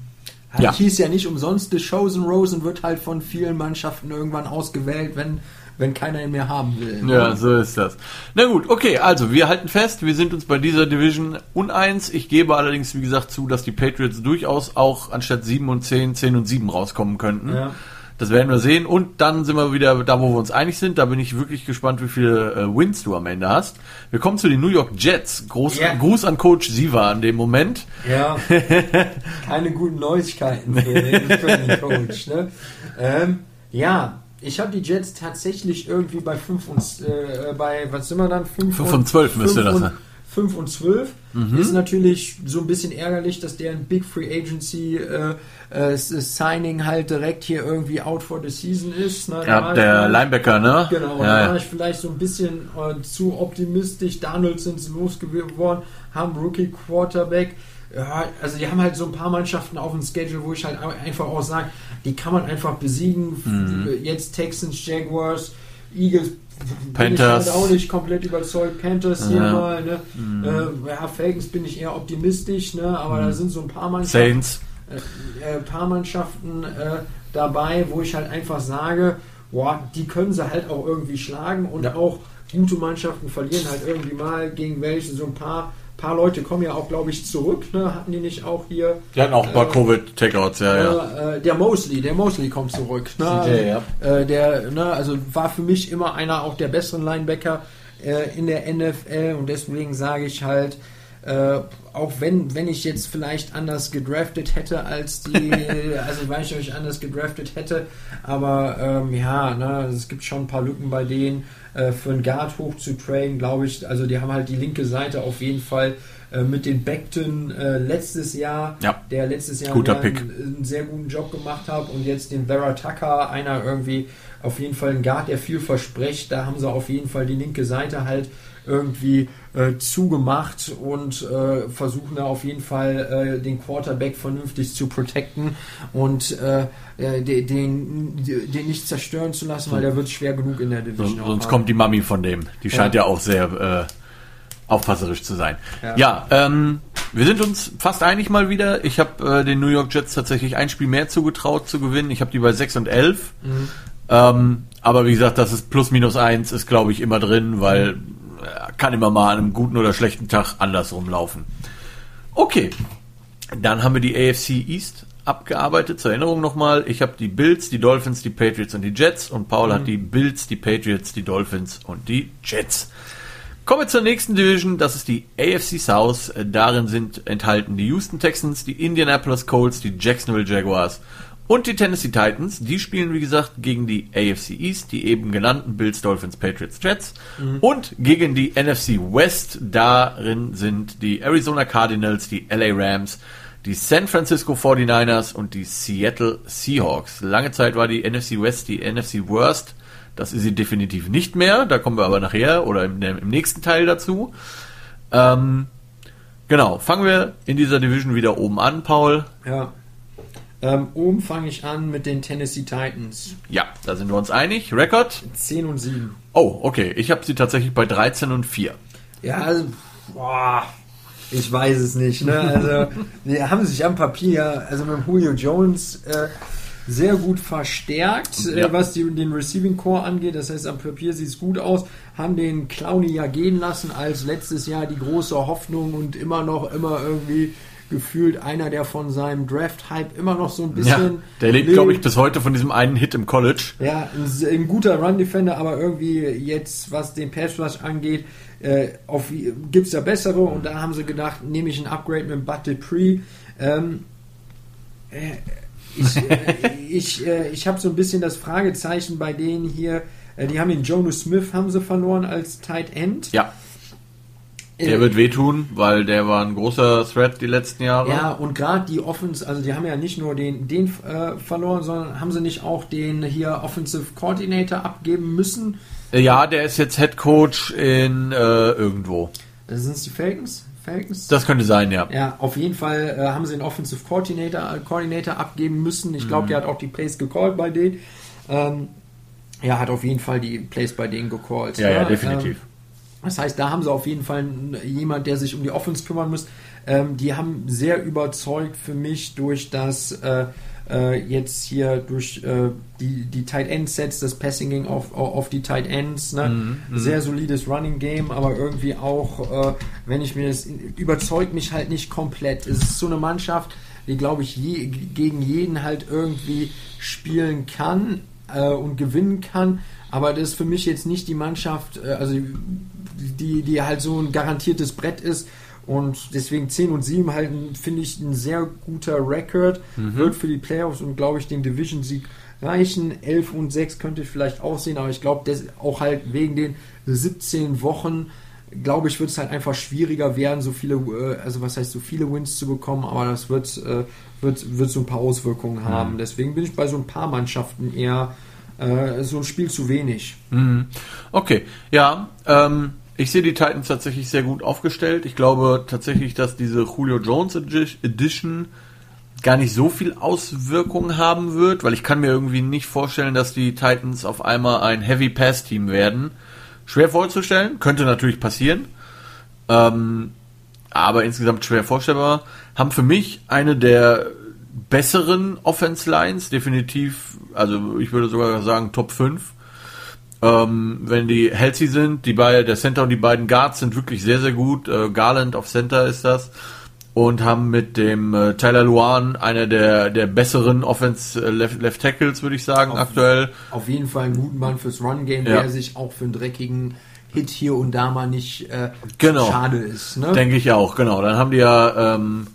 Speaker 2: ja. hieß ja nicht umsonst, The Chosen Rosen wird halt von vielen Mannschaften irgendwann ausgewählt, wenn wenn keiner ihn mehr haben will.
Speaker 1: Ne? Ja, so ist das. Na gut, okay, also wir halten fest, wir sind uns bei dieser Division uneins. Ich gebe allerdings, wie gesagt, zu, dass die Patriots durchaus auch anstatt 7 und 10, 10 und 7 rauskommen könnten. Ja. Das werden wir sehen. Und dann sind wir wieder da, wo wir uns einig sind. Da bin ich wirklich gespannt, wie viele äh, Wins du am Ende hast. Wir kommen zu den New York Jets. Groß, yeah. Gruß an Coach Siva an dem Moment.
Speaker 2: Ja, keine guten Neuigkeiten für den, für den Coach. Ne? Ähm, ja, ich habe die Jets tatsächlich irgendwie bei 5 und äh, bei, was sind wir dann? 5
Speaker 1: und 12 müsste das sein.
Speaker 2: 5 und 12. Mhm. Ist natürlich so ein bisschen ärgerlich, dass deren Big Free Agency äh, äh, Signing halt direkt hier irgendwie out for the season ist.
Speaker 1: Ne? Ja, der Linebacker, ne?
Speaker 2: Genau, ja, da war ich vielleicht so ein bisschen äh, zu optimistisch. Donaldson ist losgeworden, haben Rookie Quarterback. Ja, also die haben halt so ein paar Mannschaften auf dem Schedule, wo ich halt einfach auch sage, die kann man einfach besiegen. Mhm. Jetzt Texans, Jaguars, Eagles.
Speaker 1: Panthers.
Speaker 2: Bin ich halt auch nicht komplett überzeugt. Panthers hier ja. mal. Ne? Mhm. Äh, ja, Falcons bin ich eher optimistisch, ne? aber mhm. da sind so ein paar Mannschaften. Saints. Äh, äh, paar Mannschaften äh, dabei, wo ich halt einfach sage, boah, die können sie halt auch irgendwie schlagen und ja. auch gute Mannschaften verlieren halt irgendwie mal gegen welche so ein paar paar Leute kommen ja auch, glaube ich, zurück. Ne? Hatten die nicht auch hier?
Speaker 1: Die hatten auch ein paar äh, Covid-Takeouts, ja,
Speaker 2: ja. Äh, der Mosley, der Mosley kommt zurück. Ne? CJ, ja. Äh, der, ne, also war für mich immer einer auch der besseren Linebacker äh, in der NFL und deswegen sage ich halt, äh, auch wenn, wenn ich jetzt vielleicht anders gedraftet hätte als die, also weil ich euch anders gedraftet hätte, aber ähm, ja, ne, es gibt schon ein paar Lücken bei denen. Äh, für einen Guard hoch zu traden, glaube ich, also die haben halt die linke Seite auf jeden Fall äh, mit den Beckton äh, letztes Jahr,
Speaker 1: ja.
Speaker 2: der letztes Jahr
Speaker 1: Guter einen,
Speaker 2: einen, sehr guten Job gemacht hat und jetzt den Vera Tucker, einer irgendwie auf jeden Fall ein Guard, der viel verspricht, da haben sie auf jeden Fall die linke Seite halt irgendwie äh, zugemacht und äh, versuchen da auf jeden Fall äh, den Quarterback vernünftig zu protecten und äh, den, den nicht zerstören zu lassen, weil der wird schwer genug in der
Speaker 1: Division. So, sonst kommt die Mami von dem. Die scheint ja, ja auch sehr äh, aufpasserisch zu sein. Ja, ja ähm, wir sind uns fast einig mal wieder. Ich habe äh, den New York Jets tatsächlich ein Spiel mehr zugetraut zu gewinnen. Ich habe die bei 6 und 11. Mhm. Ähm, aber wie gesagt, das ist plus minus 1 ist glaube ich immer drin, weil mhm kann immer mal an einem guten oder schlechten Tag andersrum laufen. Okay, dann haben wir die AFC East abgearbeitet. Zur Erinnerung nochmal, ich habe die Bills, die Dolphins, die Patriots und die Jets und Paul mhm. hat die Bills, die Patriots, die Dolphins und die Jets. Kommen wir zur nächsten Division, das ist die AFC South. Darin sind enthalten die Houston Texans, die Indianapolis Colts, die Jacksonville Jaguars und die Tennessee Titans, die spielen wie gesagt gegen die AFC East, die eben genannten Bills, Dolphins, Patriots, Jets mhm. und gegen die NFC West. Darin sind die Arizona Cardinals, die LA Rams, die San Francisco 49ers und die Seattle Seahawks. Lange Zeit war die NFC West die NFC Worst. Das ist sie definitiv nicht mehr. Da kommen wir aber nachher oder im, im nächsten Teil dazu. Ähm, genau, fangen wir in dieser Division wieder oben an, Paul.
Speaker 2: Ja. Ähm, oben fange ich an mit den Tennessee Titans.
Speaker 1: Ja, da sind wir uns einig. Rekord?
Speaker 2: 10 und 7.
Speaker 1: Oh, okay. Ich habe sie tatsächlich bei 13 und 4.
Speaker 2: Ja, also, boah, ich weiß es nicht. Ne? Also, die haben sich am Papier, also mit Julio Jones, äh, sehr gut verstärkt, äh, ja. äh, was die, den Receiving Core angeht. Das heißt, am Papier sieht es gut aus. Haben den Clowny ja gehen lassen als letztes Jahr die große Hoffnung und immer noch immer irgendwie gefühlt einer, der von seinem Draft-Hype immer noch so ein bisschen. Ja,
Speaker 1: der lebt, glaube ich, bis heute von diesem einen Hit im College.
Speaker 2: Ja, ein, ein guter Run-Defender, aber irgendwie jetzt, was den Pass-Rush angeht, äh, gibt es da bessere und da haben sie gedacht, nehme ich ein Upgrade mit Bud Dupree. Ähm, äh, ich äh, ich, äh, ich habe so ein bisschen das Fragezeichen bei denen hier. Äh, die haben den Jonas Smith haben sie verloren als Tight End.
Speaker 1: Ja. Der wird wehtun, weil der war ein großer Threat die letzten Jahre.
Speaker 2: Ja, und gerade die Offense, also die haben ja nicht nur den, den äh, verloren, sondern haben sie nicht auch den hier Offensive Coordinator abgeben müssen?
Speaker 1: Ja, der ist jetzt Head Coach in äh, irgendwo.
Speaker 2: Sind es die Falcons? Falcons?
Speaker 1: Das könnte sein, ja.
Speaker 2: Ja, auf jeden Fall äh, haben sie den Offensive Coordinator, äh, Coordinator abgeben müssen. Ich glaube, mhm. der hat auch die Plays gecallt bei denen. Ähm, ja, hat auf jeden Fall die Plays bei denen gecallt.
Speaker 1: Ja, ja, ja definitiv. Ähm,
Speaker 2: das heißt, da haben sie auf jeden Fall jemand, der sich um die Offense kümmern muss. Ähm, die haben sehr überzeugt für mich durch das äh, äh, jetzt hier durch äh, die, die Tight End Sets, das Passing ging auf, auf die Tight Ends. Ne? Mm, mm. Sehr solides Running Game, aber irgendwie auch, äh, wenn ich mir das überzeugt mich halt nicht komplett. Es ist so eine Mannschaft, die glaube ich je, gegen jeden halt irgendwie spielen kann äh, und gewinnen kann. Aber das ist für mich jetzt nicht die Mannschaft, äh, also die, die halt so ein garantiertes Brett ist. Und deswegen 10 und 7 halt, finde ich, ein sehr guter Record. Mhm. Wird für die Playoffs und, glaube ich, den Division-Sieg reichen. 11 und 6 könnte ich vielleicht auch sehen, aber ich glaube, auch halt wegen den 17 Wochen, glaube ich, wird es halt einfach schwieriger werden, so viele, äh, also was heißt so viele Wins zu bekommen, aber das wird, äh, wird, wird so ein paar Auswirkungen haben. Mhm. Deswegen bin ich bei so ein paar Mannschaften eher äh, so ein Spiel zu wenig.
Speaker 1: Mhm. Okay, ja, ähm, ich sehe die Titans tatsächlich sehr gut aufgestellt. Ich glaube tatsächlich, dass diese Julio Jones Edition gar nicht so viel Auswirkungen haben wird, weil ich kann mir irgendwie nicht vorstellen, dass die Titans auf einmal ein Heavy Pass Team werden. Schwer vorzustellen, könnte natürlich passieren, ähm, aber insgesamt schwer vorstellbar. Haben für mich eine der besseren Offense Lines, definitiv, also ich würde sogar sagen Top 5 ähm, wenn die healthy sind. Die beiden, der Center und die beiden Guards sind wirklich sehr, sehr gut. Äh, Garland auf Center ist das. Und haben mit dem äh, Tyler Luan einer der, der besseren Offense äh, Left, Left Tackles, würde ich sagen,
Speaker 2: auf,
Speaker 1: aktuell.
Speaker 2: Auf jeden Fall einen guten Mann fürs Run-Game, ja. der sich auch für einen dreckigen Hit hier und da mal nicht äh,
Speaker 1: genau.
Speaker 2: schade ist. Ne?
Speaker 1: Denke ich auch, genau. Dann haben die ja ähm,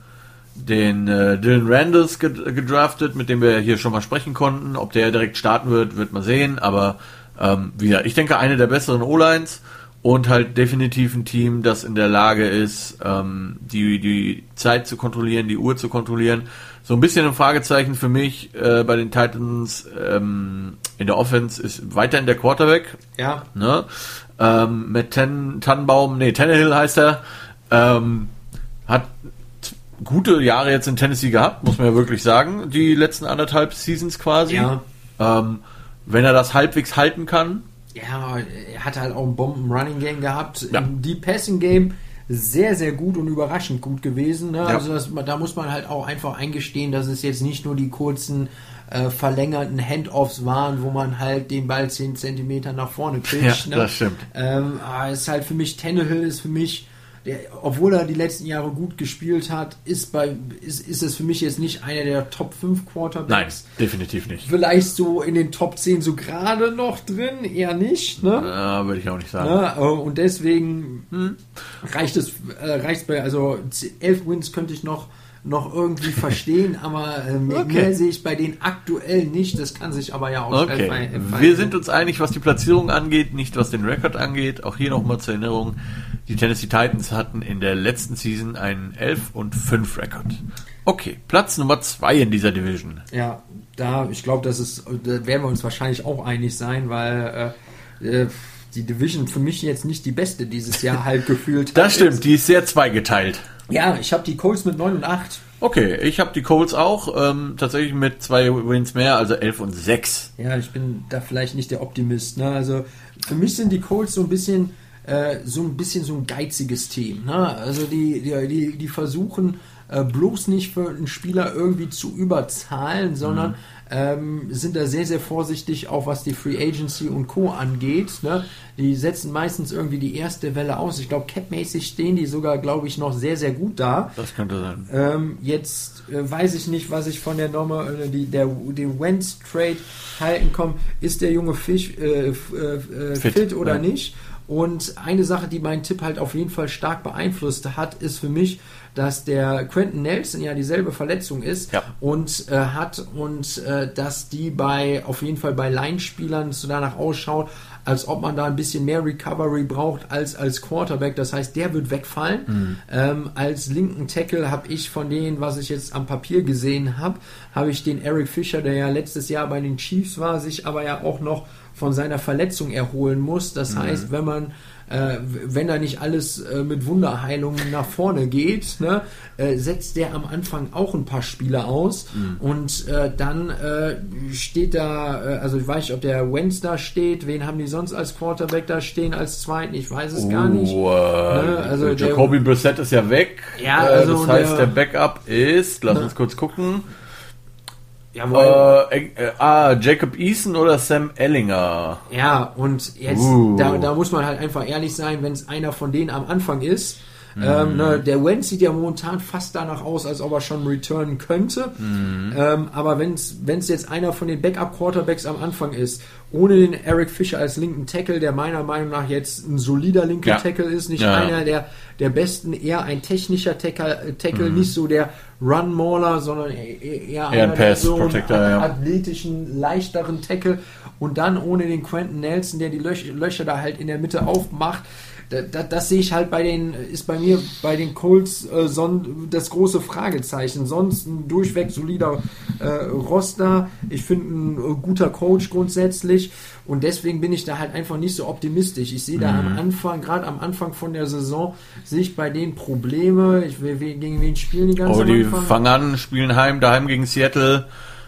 Speaker 1: den äh, Dylan Randalls gedraftet, mit dem wir hier schon mal sprechen konnten. Ob der direkt starten wird, wird man sehen. Aber ähm, wieder, ich denke, eine der besseren O-Lines und halt definitiv ein Team, das in der Lage ist, ähm, die, die Zeit zu kontrollieren, die Uhr zu kontrollieren. So ein bisschen ein Fragezeichen für mich äh, bei den Titans ähm, in der Offense ist weiterhin der Quarterback.
Speaker 2: Ja.
Speaker 1: Ne? Ähm, mit Ten, Tannenbaum, nee, Tannehill heißt er, ähm, hat gute Jahre jetzt in Tennessee gehabt, muss man ja wirklich sagen, die letzten anderthalb Seasons quasi.
Speaker 2: Ja.
Speaker 1: Ähm, wenn er das halbwegs halten kann.
Speaker 2: Ja, er hat halt auch ein Bomben-Running-Game gehabt.
Speaker 1: Ja.
Speaker 2: Die Passing-Game sehr, sehr gut und überraschend gut gewesen. Ne?
Speaker 1: Ja.
Speaker 2: Also das, da muss man halt auch einfach eingestehen, dass es jetzt nicht nur die kurzen äh, verlängerten Handoffs waren, wo man halt den Ball 10 Zentimeter nach vorne pitcht.
Speaker 1: Ja,
Speaker 2: ne?
Speaker 1: das stimmt.
Speaker 2: Ähm, aber es ist halt für mich, Tannehill ist für mich der, obwohl er die letzten Jahre gut gespielt hat, ist, bei, ist, ist es für mich jetzt nicht einer der Top 5 Quarterbacks.
Speaker 1: Nein, definitiv nicht.
Speaker 2: Vielleicht so in den Top 10 so gerade noch drin, eher nicht. Ne?
Speaker 1: Ja, würde ich auch nicht sagen.
Speaker 2: Ja, und deswegen hm, reicht es äh, reicht bei, also 11 Wins könnte ich noch noch irgendwie verstehen, aber äh, mehr,
Speaker 1: Okay.
Speaker 2: mehr sehe ich bei denen aktuell nicht. Das kann sich aber ja auch
Speaker 1: Okay,
Speaker 2: verändern.
Speaker 1: wir sind uns einig, was die Platzierung angeht, nicht was den Rekord angeht. Auch hier nochmal zur Erinnerung, die Tennessee Titans hatten in der letzten Season einen 11 und 5 Rekord. Okay, Platz Nummer 2 in dieser Division.
Speaker 2: Ja, da, ich glaube, das ist, da werden wir uns wahrscheinlich auch einig sein, weil äh, äh, die Division für mich jetzt nicht die beste dieses Jahr halt gefühlt hat.
Speaker 1: Das stimmt, die ist sehr zweigeteilt.
Speaker 2: Ja, ich habe die Colts mit 9 und 8.
Speaker 1: Okay, ich habe die Colts auch, ähm, tatsächlich mit zwei Wins mehr, also 11 und 6.
Speaker 2: Ja, ich bin da vielleicht nicht der Optimist. Ne? Also für mich sind die Colts so ein bisschen äh, so ein bisschen so ein geiziges Team. Ne? Also die, die, die, versuchen äh, bloß nicht für einen Spieler irgendwie zu überzahlen, sondern ähm, sind da sehr, sehr vorsichtig, auch was die Free Agency und Co. angeht. Ne? Die setzen meistens irgendwie die erste Welle aus. Ich glaube, capmäßig stehen die sogar, glaube ich, noch sehr, sehr gut da.
Speaker 1: Das könnte sein.
Speaker 2: Ähm, jetzt äh, weiß ich nicht, was ich von der Nummer, äh, die, der, den Wentz Trade halten komme. Ist der junge Fisch äh, äh, äh,
Speaker 1: Fit,
Speaker 2: fit, oder
Speaker 1: ja.
Speaker 2: nicht? Und eine Sache, die meinen Tipp halt auf jeden Fall stark beeinflusst hat, ist für mich, dass der Quentin Nelson ja dieselbe Verletzung ist
Speaker 1: Ja.
Speaker 2: und äh, hat und äh, dass die bei auf jeden Fall bei Line-Spielern so danach ausschaut, als ob man da ein bisschen mehr Recovery braucht als als Quarterback. Das heißt, der wird wegfallen. Ähm, als linken Tackle habe ich von denen, was ich jetzt am Papier gesehen habe, habe ich den Eric Fischer, der ja letztes Jahr bei den Chiefs war, sich aber ja auch noch von seiner Verletzung erholen muss. Das heißt, wenn man äh, wenn da nicht alles äh, mit Wunderheilungen nach vorne geht, ne, äh, setzt der am Anfang auch ein paar Spieler aus und äh, dann äh, steht da, äh, also ich weiß nicht, ob der Wentz da steht, wen haben die sonst als Quarterback da stehen als zweiten, ich weiß es gar nicht.
Speaker 1: Oh,
Speaker 2: Ne, also
Speaker 1: Jacoby Brissett ist ja weg.
Speaker 2: Ja, also
Speaker 1: das heißt,
Speaker 2: der-
Speaker 1: der Backup ist, lass
Speaker 2: Ne.
Speaker 1: uns kurz gucken.
Speaker 2: Jawohl.
Speaker 1: Äh, äh, ah, Jacob Eason oder Sam Ellinger?
Speaker 2: Ja, und jetzt,
Speaker 1: Uh.
Speaker 2: da, da muss man halt einfach ehrlich sein, wenn es einer von denen am Anfang ist.
Speaker 1: Mhm.
Speaker 2: Ähm, ne, der Wentz sieht ja momentan fast danach aus, als ob er schon returnen könnte.
Speaker 1: Mhm.
Speaker 2: Ähm, aber wenn es jetzt einer von den Backup-Quarterbacks am Anfang ist, ohne den Eric Fischer als linken Tackle, der meiner Meinung nach jetzt ein solider linker
Speaker 1: Ja.
Speaker 2: Tackle ist, nicht
Speaker 1: Ja,
Speaker 2: einer der, der besten, eher ein technischer Tackle, äh,
Speaker 1: Mhm.
Speaker 2: Tackle nicht so der Run-Mauler, sondern eher, eher
Speaker 1: ein
Speaker 2: einer, der so einen
Speaker 1: ja.
Speaker 2: athletischen, leichteren Tackle und dann ohne den Quentin Nelson, der die Löch Löcher da halt in der Mitte aufmacht. Da, da, das sehe ich halt bei den, ist bei mir bei den Colts äh, son, das große Fragezeichen. Sonst ein durchweg solider äh, Roster. Ich finde ein äh, guter Coach grundsätzlich und deswegen bin ich da halt einfach nicht so optimistisch. Ich sehe da
Speaker 1: Mhm.
Speaker 2: am Anfang, gerade am Anfang von der Saison, sehe ich bei denen Probleme. Ich, gegen wen spielen die ganz
Speaker 1: Oh,
Speaker 2: am
Speaker 1: die fangen an, spielen heim, daheim gegen Seattle,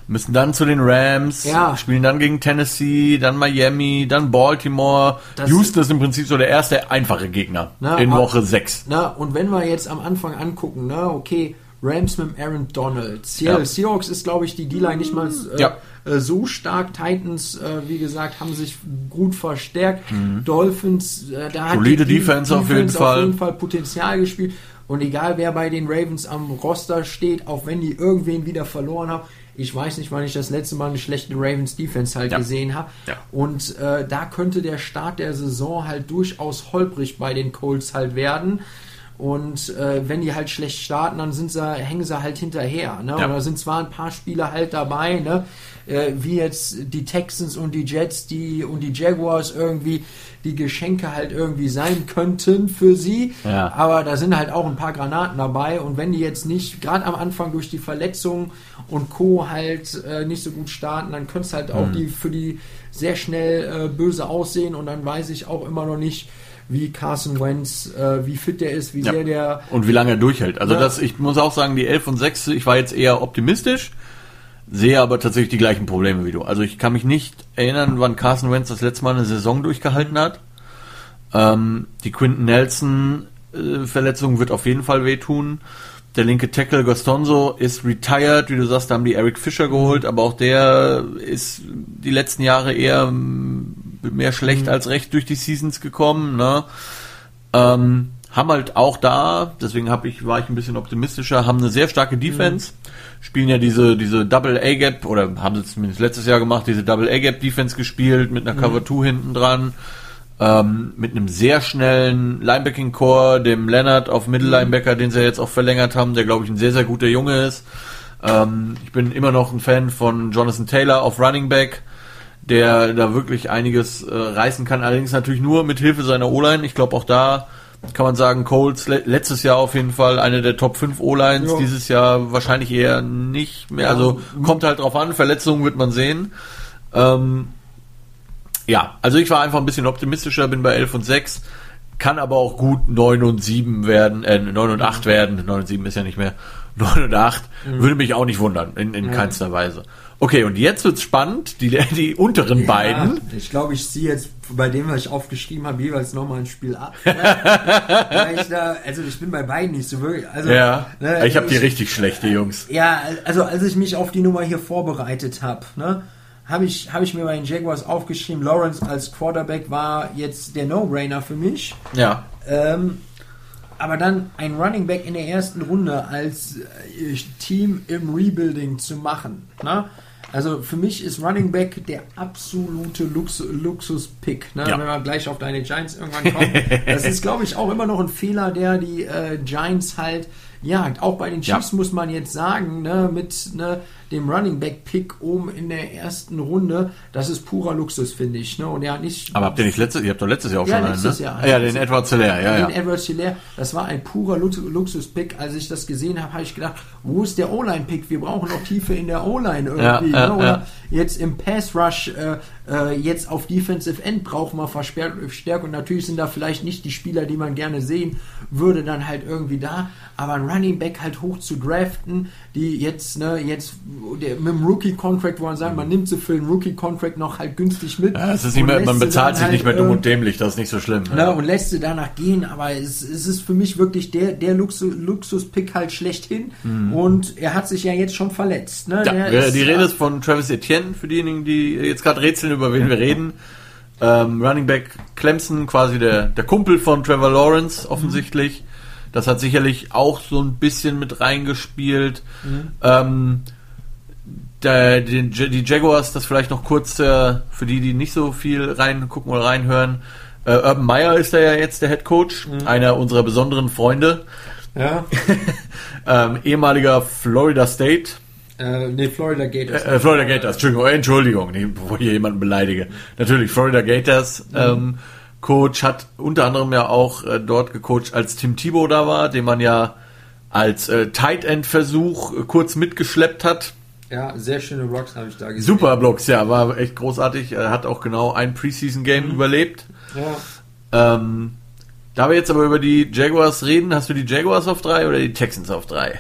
Speaker 1: müssen dann zu den Rams,
Speaker 2: Ja.
Speaker 1: spielen dann gegen Tennessee, dann Miami, dann Baltimore.
Speaker 2: Das-
Speaker 1: Houston ist im Prinzip so der erste einfache Gegner
Speaker 2: Na,
Speaker 1: in Woche 6.
Speaker 2: Na, und wenn wir jetzt am Anfang angucken, na, okay, Rams mit Aaron Donald. Seattle
Speaker 1: Ja.
Speaker 2: Seahawks ist, glaube ich, die D-Line nicht mal äh,
Speaker 1: Ja.
Speaker 2: äh, so stark. Titans, äh, wie gesagt, haben sich gut verstärkt. Dolphins, äh, da hat
Speaker 1: Mhm. Solide
Speaker 2: die
Speaker 1: Defense auf jeden
Speaker 2: auf
Speaker 1: Fall.
Speaker 2: jeden Fall Potenzial gespielt. Und egal wer bei den Ravens am Roster steht, auch wenn die irgendwen wieder verloren haben, ich weiß nicht, wann ich das letzte Mal eine schlechte Ravens Defense halt
Speaker 1: Ja.
Speaker 2: gesehen habe.
Speaker 1: Ja.
Speaker 2: Und äh, da könnte der Start der Saison halt durchaus holprig bei den Colts halt werden. Und äh, wenn die halt schlecht starten, dann sind sie, hängen sie halt hinterher. Ne?
Speaker 1: Ja.
Speaker 2: Oder sind zwar ein paar Spieler halt dabei, ne? äh, wie jetzt die Texans und die Jets die und die Jaguars irgendwie die Geschenke halt irgendwie sein könnten für sie.
Speaker 1: Ja.
Speaker 2: Aber da sind halt auch ein paar Granaten dabei. Und wenn die jetzt nicht, gerade am Anfang durch die Verletzungen und Co. halt äh, nicht so gut starten, dann könnte es halt
Speaker 1: Mhm.
Speaker 2: auch die für die sehr schnell äh, böse aussehen. Und dann weiß ich auch immer noch nicht, wie Carson Wentz, äh, wie fit der ist, wie
Speaker 1: Ja.
Speaker 2: sehr der
Speaker 1: Und wie lange er durchhält. Also
Speaker 2: Ja.
Speaker 1: das, ich muss auch sagen, die 11 und 6, ich war jetzt eher optimistisch, sehe aber tatsächlich die gleichen Probleme wie du. Also ich kann mich nicht erinnern, wann Carson Wentz das letzte Mal eine Saison durchgehalten hat. Ähm, die Quinton Nelson äh, Verletzung wird auf jeden Fall wehtun. Der linke Tackle Gostonzo ist retired, wie du sagst, da haben die Eric Fischer geholt, aber auch der ist die letzten Jahre eher mehr schlecht als recht durch die Seasons gekommen. Ne? Ähm, haben halt auch da, deswegen hab ich, war ich ein bisschen optimistischer, haben eine sehr starke Defense, spielen ja diese, diese Double A-Gap, oder haben sie zumindest letztes Jahr gemacht, diese Double A-Gap Defense gespielt, mit einer Cover 2 hinten dran, ähm, mit einem sehr schnellen Linebacking Core, dem Leonard auf Mittellinebacker, den sie jetzt auch verlängert haben, der glaube ich ein sehr, sehr guter Junge ist. Ähm, ich bin immer noch ein Fan von Jonathan Taylor auf Running Back, der da wirklich einiges äh, reißen kann, allerdings natürlich nur mit Hilfe seiner O-Line. Ich glaube auch da kann man sagen, Colts le letztes Jahr auf jeden Fall eine der Top 5 O-Lines,
Speaker 2: Ja.
Speaker 1: dieses Jahr wahrscheinlich eher nicht mehr. Also kommt halt drauf an, Verletzungen wird man sehen. Ähm, ja, also ich war einfach ein bisschen optimistischer, bin bei 11 und 6, kann aber auch gut 9 und 7 werden, äh, 9 und 8 werden, 9 und 7 ist ja nicht mehr, 9 und 8, würde mich auch nicht wundern, in, in keinster Weise. Okay, und jetzt wird's spannend, die, die unteren beiden.
Speaker 2: Ja, ich glaube, ich ziehe jetzt bei dem, was ich aufgeschrieben habe, jeweils nochmal ein Spiel ab. Weil ich da, also ich bin bei beiden nicht so wirklich. Also,
Speaker 1: Ja,
Speaker 2: ne,
Speaker 1: ich habe die richtig schlechte, Jungs.
Speaker 2: Ja, also als ich mich auf die Nummer hier vorbereitet habe, ne, habe ich, hab ich mir bei den Jaguars aufgeschrieben, Lawrence als Quarterback war jetzt der No-Brainer für mich.
Speaker 1: Ja,
Speaker 2: Ähm, aber dann ein Running Back in der ersten Runde als äh, Team im Rebuilding zu machen. Ne? Also für mich ist Running Back der absolute Lux Luxus-Pick. Ne?
Speaker 1: Ja.
Speaker 2: Wenn wir gleich auf deine Giants irgendwann kommen. das ist, glaube ich, auch immer noch ein Fehler, der die äh, Giants halt jagt. Auch bei den Chiefs
Speaker 1: Ja.
Speaker 2: muss man jetzt sagen, ne, mit ne, dem Running Back Pick oben in der ersten Runde, das ist purer Luxus, finde ich. Ne? Und er hat nicht
Speaker 1: aber habt ihr nicht letztes, ihr habt doch letztes Jahr auch
Speaker 2: Ja,
Speaker 1: schon einen, ne?
Speaker 2: Jahr.
Speaker 1: Ah, ja, den Edward Zeller, ja,
Speaker 2: den
Speaker 1: ja.
Speaker 2: Edward Hilaire, das war ein purer Lux- Luxus-Pick. Als ich das gesehen habe, habe ich gedacht, wo ist der O-Line-Pick? Wir brauchen noch Tiefe in der O-Line irgendwie.
Speaker 1: Ja,
Speaker 2: ne? Oder. Jetzt im Pass-Rush, äh, äh, jetzt auf Defensive End brauchen wir Verstärkung. Natürlich sind da vielleicht nicht die Spieler, die man gerne sehen würde, dann halt irgendwie da. Aber ein Running Back halt hoch zu draften, die jetzt, ne, jetzt der, mit dem Rookie-Contract, wo man sagt, man nimmt sie für den Rookie-Contract noch halt günstig mit.
Speaker 1: Ja,
Speaker 2: und
Speaker 1: mehr, man bezahlt sich
Speaker 2: halt,
Speaker 1: nicht mehr dumm
Speaker 2: äh,
Speaker 1: und dämlich, das ist nicht so schlimm.
Speaker 2: Ne, und lässt sie danach gehen, aber es, es ist für mich wirklich der, der Luxus, Luxus-Pick halt schlechthin. Und er hat sich ja jetzt schon verletzt. Ne?
Speaker 1: Ja, wir-
Speaker 2: ist,
Speaker 1: die Rede
Speaker 2: äh,
Speaker 1: ist von Travis Etienne, für diejenigen, die jetzt gerade rätseln, über wen wir reden. Ähm, Running Back Clemson, quasi der, der Kumpel von Trevor Lawrence, offensichtlich. Das hat sicherlich auch so ein bisschen mit reingespielt. Ähm, der, Ja- die Jaguars, das vielleicht noch kurz äh, für die, die nicht so viel reingucken oder reinhören. Äh, Urban Meyer ist da ja jetzt der Head Coach, einer unserer besonderen Freunde.
Speaker 2: Ja,
Speaker 1: Ähm, ehemaliger Florida State
Speaker 2: äh, nee, Florida Gators.
Speaker 1: äh, Florida Gators, Entschuldigung, äh, Entschuldigung, nicht, bevor ich hier jemanden beleidige. Natürlich, Florida Gators ähm, Coach hat unter anderem ja auch äh, dort gecoacht, als Tim Thibault da war, den man ja als äh, Tight End Versuch äh, kurz mitgeschleppt hat.
Speaker 2: Ja, sehr schöne Rocks habe ich da gesehen.
Speaker 1: Super Blocks, ja, war echt großartig. Er hat auch genau ein Preseason Game überlebt.
Speaker 2: Ja.
Speaker 1: Ähm, da wir jetzt aber über die Jaguars reden, hast du die Jaguars auf drei oder die Texans auf drei?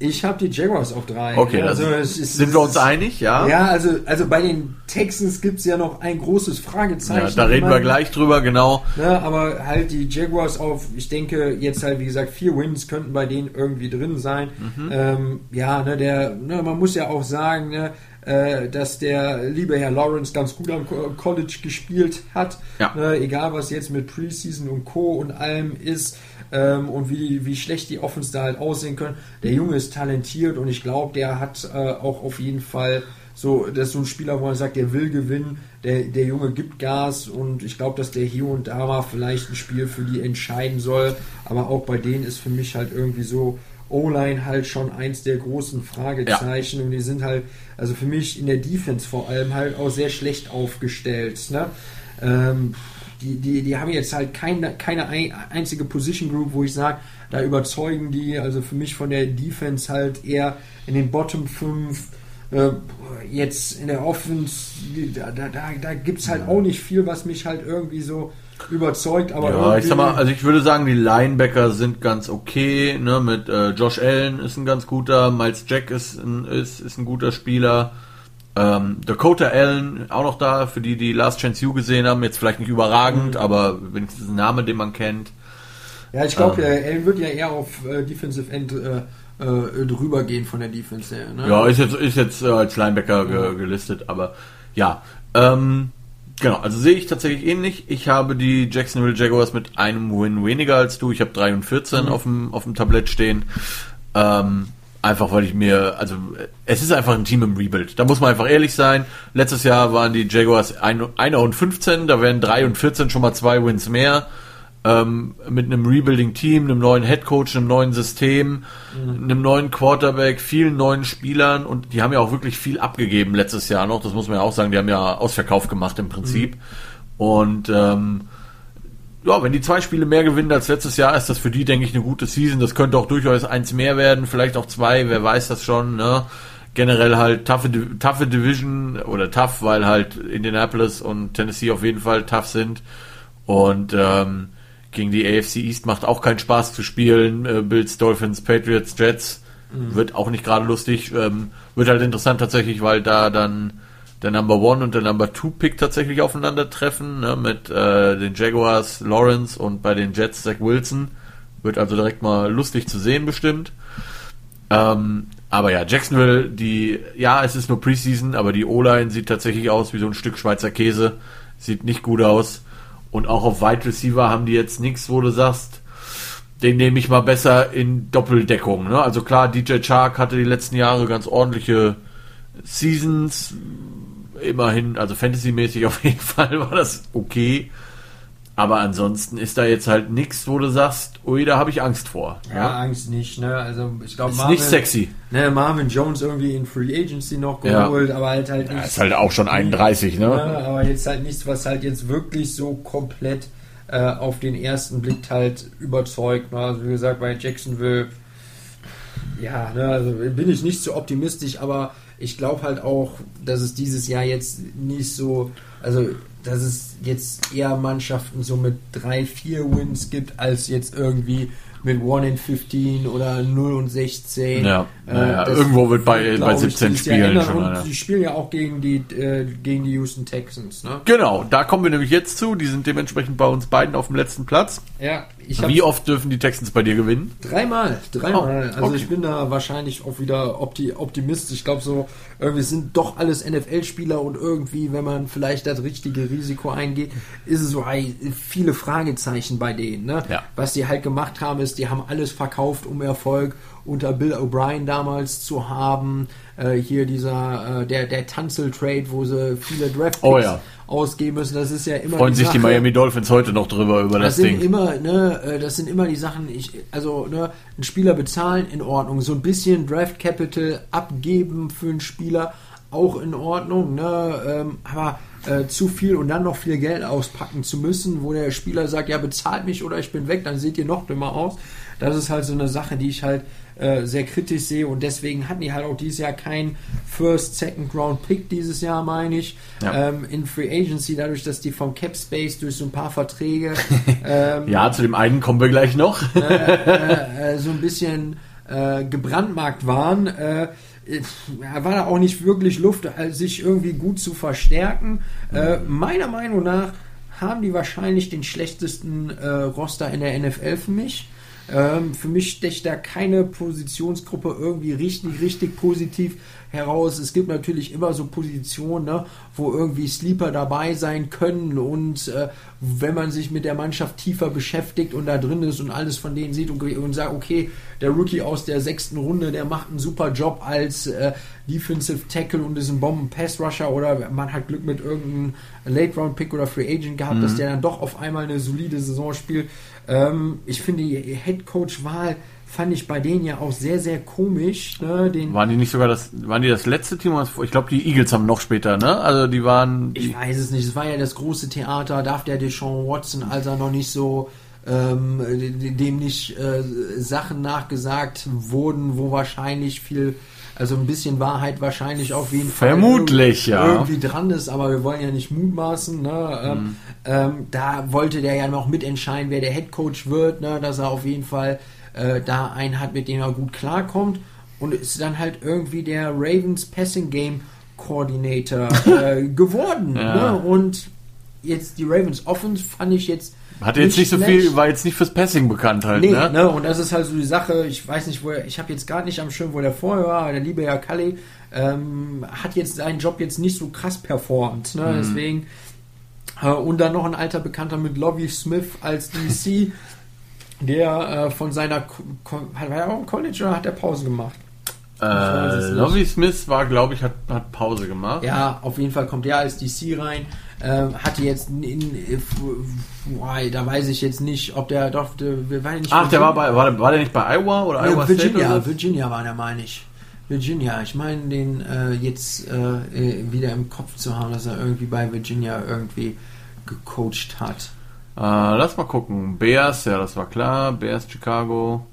Speaker 2: Ich habe die Jaguars auf drei.
Speaker 1: Okay, also ist, sind wir uns einig, ja?
Speaker 2: Ja, also, also bei den Texans gibt es ja noch ein großes Fragezeichen. Ja,
Speaker 1: da reden wir gleich drüber, genau.
Speaker 2: Ne, aber halt die Jaguars auf, ich denke, jetzt halt, wie gesagt, vier Wins könnten bei denen irgendwie drin sein. Mhm. Ähm, ja, ne, der, ne, man muss ja auch sagen, ne, äh, dass der liebe Herr Lawrence ganz gut am College gespielt hat. Ja. Ne, egal was jetzt mit Preseason und Co. und allem ist ähm, und wie, wie schlecht die Offens da halt aussehen können. Der Junge ist talentiert und ich glaube, der hat äh, auch auf jeden Fall so, das ist so ein Spieler, wo man sagt, der will gewinnen, der, der Junge gibt Gas und ich glaube, dass der hier und da mal vielleicht ein Spiel für die entscheiden soll. Aber auch bei denen ist für mich halt irgendwie so O-Line halt schon eins der großen Fragezeichen ja. und die sind halt, also für mich in der Defense vor allem halt auch sehr schlecht aufgestellt. Ne? Ähm, die, die, die haben jetzt halt keine, keine einzige Position Group, wo ich sage, da überzeugen die, also für mich von der Defense halt eher in den Bottom 5. Äh, jetzt in der Offense, da, da, da gibt es halt auch nicht viel, was mich halt irgendwie so überzeugt, aber
Speaker 1: ja, ich sag mal, also ich würde sagen, die Linebacker sind ganz okay, ne, mit äh, Josh Allen ist ein ganz guter, Miles Jack ist ein, ist, ist ein guter Spieler, ähm, Dakota Allen auch noch da, für die, die Last Chance U gesehen haben, jetzt vielleicht nicht überragend, mhm. aber wenigstens ein Name, den man kennt.
Speaker 2: Ja, ich glaube, ähm, Allen wird ja eher auf äh, Defensive End äh, äh, drüber gehen von der Defense her. Ne?
Speaker 1: Ja, ist jetzt, ist jetzt äh, als Linebacker ge gelistet, aber ja. Ähm, genau, also sehe ich tatsächlich ähnlich. Ich habe die Jacksonville Jaguars mit einem Win weniger als du. Ich habe 3 und 14 mhm. auf, dem, auf dem Tablett stehen. Ähm, Einfach weil ich mir, also es ist einfach ein Team im Rebuild. Da muss man einfach ehrlich sein. Letztes Jahr waren die Jaguars 1 und 15, da wären 3 und 14 schon mal zwei Wins mehr. Ähm, mit einem Rebuilding-Team, einem neuen Headcoach, einem neuen System, mhm. einem neuen Quarterback, vielen neuen Spielern und die haben ja auch wirklich viel abgegeben letztes Jahr noch. Das muss man ja auch sagen. Die haben ja Ausverkauf gemacht im Prinzip. Mhm. Und ähm, ja, wenn die zwei Spiele mehr gewinnen als letztes Jahr, ist das für die, denke ich, eine gute Season. Das könnte auch durchaus eins mehr werden, vielleicht auch zwei, wer weiß das schon. Ne? Generell halt toughe, toughe Division oder tough, weil halt Indianapolis und Tennessee auf jeden Fall tough sind. Und ähm, gegen die AFC East macht auch keinen Spaß zu spielen. Äh, Bills, Dolphins, Patriots, Jets mhm. wird auch nicht gerade lustig. Ähm, wird halt interessant tatsächlich, weil da dann der Number One und der Number Two Pick tatsächlich aufeinandertreffen, ne, mit äh, den Jaguars Lawrence und bei den Jets Zach Wilson. Wird also direkt mal lustig zu sehen bestimmt. Ähm, aber ja, Jacksonville, die, ja, es ist nur Preseason, aber die O-Line sieht tatsächlich aus wie so ein Stück Schweizer Käse. Sieht nicht gut aus. Und auch auf Wide Receiver haben die jetzt nichts, wo du sagst, den nehme ich mal besser in Doppeldeckung. Ne? Also klar, DJ Chark hatte die letzten Jahre ganz ordentliche Seasons, immerhin, also Fantasy-mäßig auf jeden Fall war das okay. Aber ansonsten ist da jetzt halt nichts, wo du sagst, ui, da habe ich Angst vor.
Speaker 2: Ja, ja, Angst nicht, ne? Also ich glaube,
Speaker 1: ist nicht sexy.
Speaker 2: Ne, Marvin Jones irgendwie in Free Agency noch geholt, ja. aber halt halt
Speaker 1: nicht. Ja, ist halt auch schon 31, ne?
Speaker 2: ne? Aber jetzt halt nichts, was halt jetzt wirklich so komplett äh, auf den ersten Blick halt überzeugt. Ne? Also wie gesagt, bei Jacksonville, ja, ne, also bin ich nicht so optimistisch, aber ich glaube halt auch, dass es dieses Jahr jetzt nicht so, also dass es jetzt eher Mannschaften so mit drei, vier Wins gibt, als jetzt irgendwie mit 1 in 15 oder 0 und 16.
Speaker 1: Ja, äh, ja irgendwo wird bei, bei 17 ich, Spielen schon.
Speaker 2: Die spielen ja auch gegen die, äh, gegen die Houston Texans. Ne?
Speaker 1: Genau, da kommen wir nämlich jetzt zu. Die sind dementsprechend bei uns beiden auf dem letzten Platz.
Speaker 2: Ja,
Speaker 1: Wie oft dürfen die Texans bei dir gewinnen?
Speaker 2: Dreimal, dreimal. Oh, also ich bin da wahrscheinlich auch wieder opti optimistisch. Ich glaube so, irgendwie sind doch alles NFL-Spieler und irgendwie, wenn man vielleicht das richtige Risiko eingeht, ist es so viele Fragezeichen bei denen. Ne? Ja. Was die halt gemacht haben, ist, die haben alles verkauft, um Erfolg unter Bill O'Brien damals zu haben. Äh, hier dieser, äh, der, der Tanzel-Trade, wo sie viele Draft
Speaker 1: oh, ja.
Speaker 2: Ausgeben müssen. Das ist ja immer.
Speaker 1: Freuen die sich Sache. die Miami Dolphins heute noch drüber über das,
Speaker 2: das
Speaker 1: Ding.
Speaker 2: Immer, ne, äh, das sind immer die Sachen, ich, also ne, einen Spieler bezahlen in Ordnung. So ein bisschen Draft Capital abgeben für einen Spieler auch in Ordnung, ne? Ähm, aber äh, zu viel und dann noch viel Geld auspacken zu müssen, wo der Spieler sagt, ja, bezahlt mich oder ich bin weg, dann seht ihr noch dümmer aus. Das ist halt so eine Sache, die ich halt äh, sehr kritisch sehe und deswegen hatten die halt auch dieses Jahr keinen First, Second Round Pick dieses Jahr, meine ich, ja. ähm, in Free Agency, dadurch, dass die vom Cap Space durch so ein paar Verträge
Speaker 1: ähm, ja, zu dem einen kommen wir gleich noch.
Speaker 2: äh, äh, so ein bisschen äh, gebrandmarkt waren, äh, war da auch nicht wirklich Luft, äh, sich irgendwie gut zu verstärken. Äh, meiner Meinung nach haben die wahrscheinlich den schlechtesten äh, Roster in der NFL für mich. Ähm, für mich stecht da keine Positionsgruppe irgendwie richtig, richtig positiv heraus. Es gibt natürlich immer so Positionen, ne, wo irgendwie Sleeper dabei sein können und äh, wenn man sich mit der Mannschaft tiefer beschäftigt und da drin ist und alles von denen sieht und, und sagt, okay, der Rookie aus der sechsten Runde, der macht einen super Job als äh, Defensive Tackle und ist ein Bomben-Pass-Rusher oder man hat Glück mit irgendeinem Late-Round-Pick oder Free Agent gehabt, mhm. dass der dann doch auf einmal eine solide Saison spielt. Ähm, ich finde die Head-Coach-Wahl fand ich bei denen ja auch sehr, sehr komisch. Ne?
Speaker 1: Den waren die nicht sogar das, waren die das letzte Team? Ich glaube, die Eagles haben noch später, ne? Also die waren.
Speaker 2: Die ich weiß es nicht. Es war ja das große Theater. Darf der Deshaun Watson, als er noch nicht so ähm, dem nicht äh, Sachen nachgesagt wurden, wo wahrscheinlich viel also ein bisschen Wahrheit wahrscheinlich auf jeden
Speaker 1: Fall Vermutlich,
Speaker 2: irgendwie, ja. irgendwie dran ist, aber wir wollen ja nicht mutmaßen. Ne? Ähm, mhm. Ähm, da wollte der ja noch mitentscheiden, wer der Head Coach wird, ne? dass er auf jeden Fall äh, da einen hat, mit dem er gut klarkommt. Und ist dann halt irgendwie der Ravens Passing Game Coordinator äh, geworden. Ja. Ne? Und jetzt die Ravens Offense fand ich jetzt.
Speaker 1: Hatte jetzt nicht so viel, war jetzt nicht fürs Passing bekannt halt. Nee, ne?
Speaker 2: ne? Und das ist halt so die Sache, ich weiß nicht, wo er, ich habe jetzt gar nicht am Schirm, wo der vorher war, der liebe Herr Kalle ähm, hat jetzt seinen Job jetzt nicht so krass performt. Ne? Mhm. Deswegen. Äh, und dann noch ein alter Bekannter mit Lovie Smith als DC. der äh, von seiner hat er auch im College oder hat er Pause gemacht?
Speaker 1: Äh, Lovie Smith war, glaube ich, hat, hat Pause gemacht.
Speaker 2: Ja, auf jeden Fall kommt er als DC rein. Ähm, hatte jetzt in, in, in, da weiß ich jetzt nicht, ob der doch
Speaker 1: der, war nicht Ach, der war bei war, war der nicht bei Iowa oder
Speaker 2: ja, Iowa Virginia, State oder? Virginia war der, meine ich. Virginia, ich meine den äh, jetzt äh, wieder im Kopf zu haben, dass er irgendwie bei Virginia irgendwie gecoacht hat.
Speaker 1: Äh, lass mal gucken. Bears, ja, das war klar. Bears, Chicago.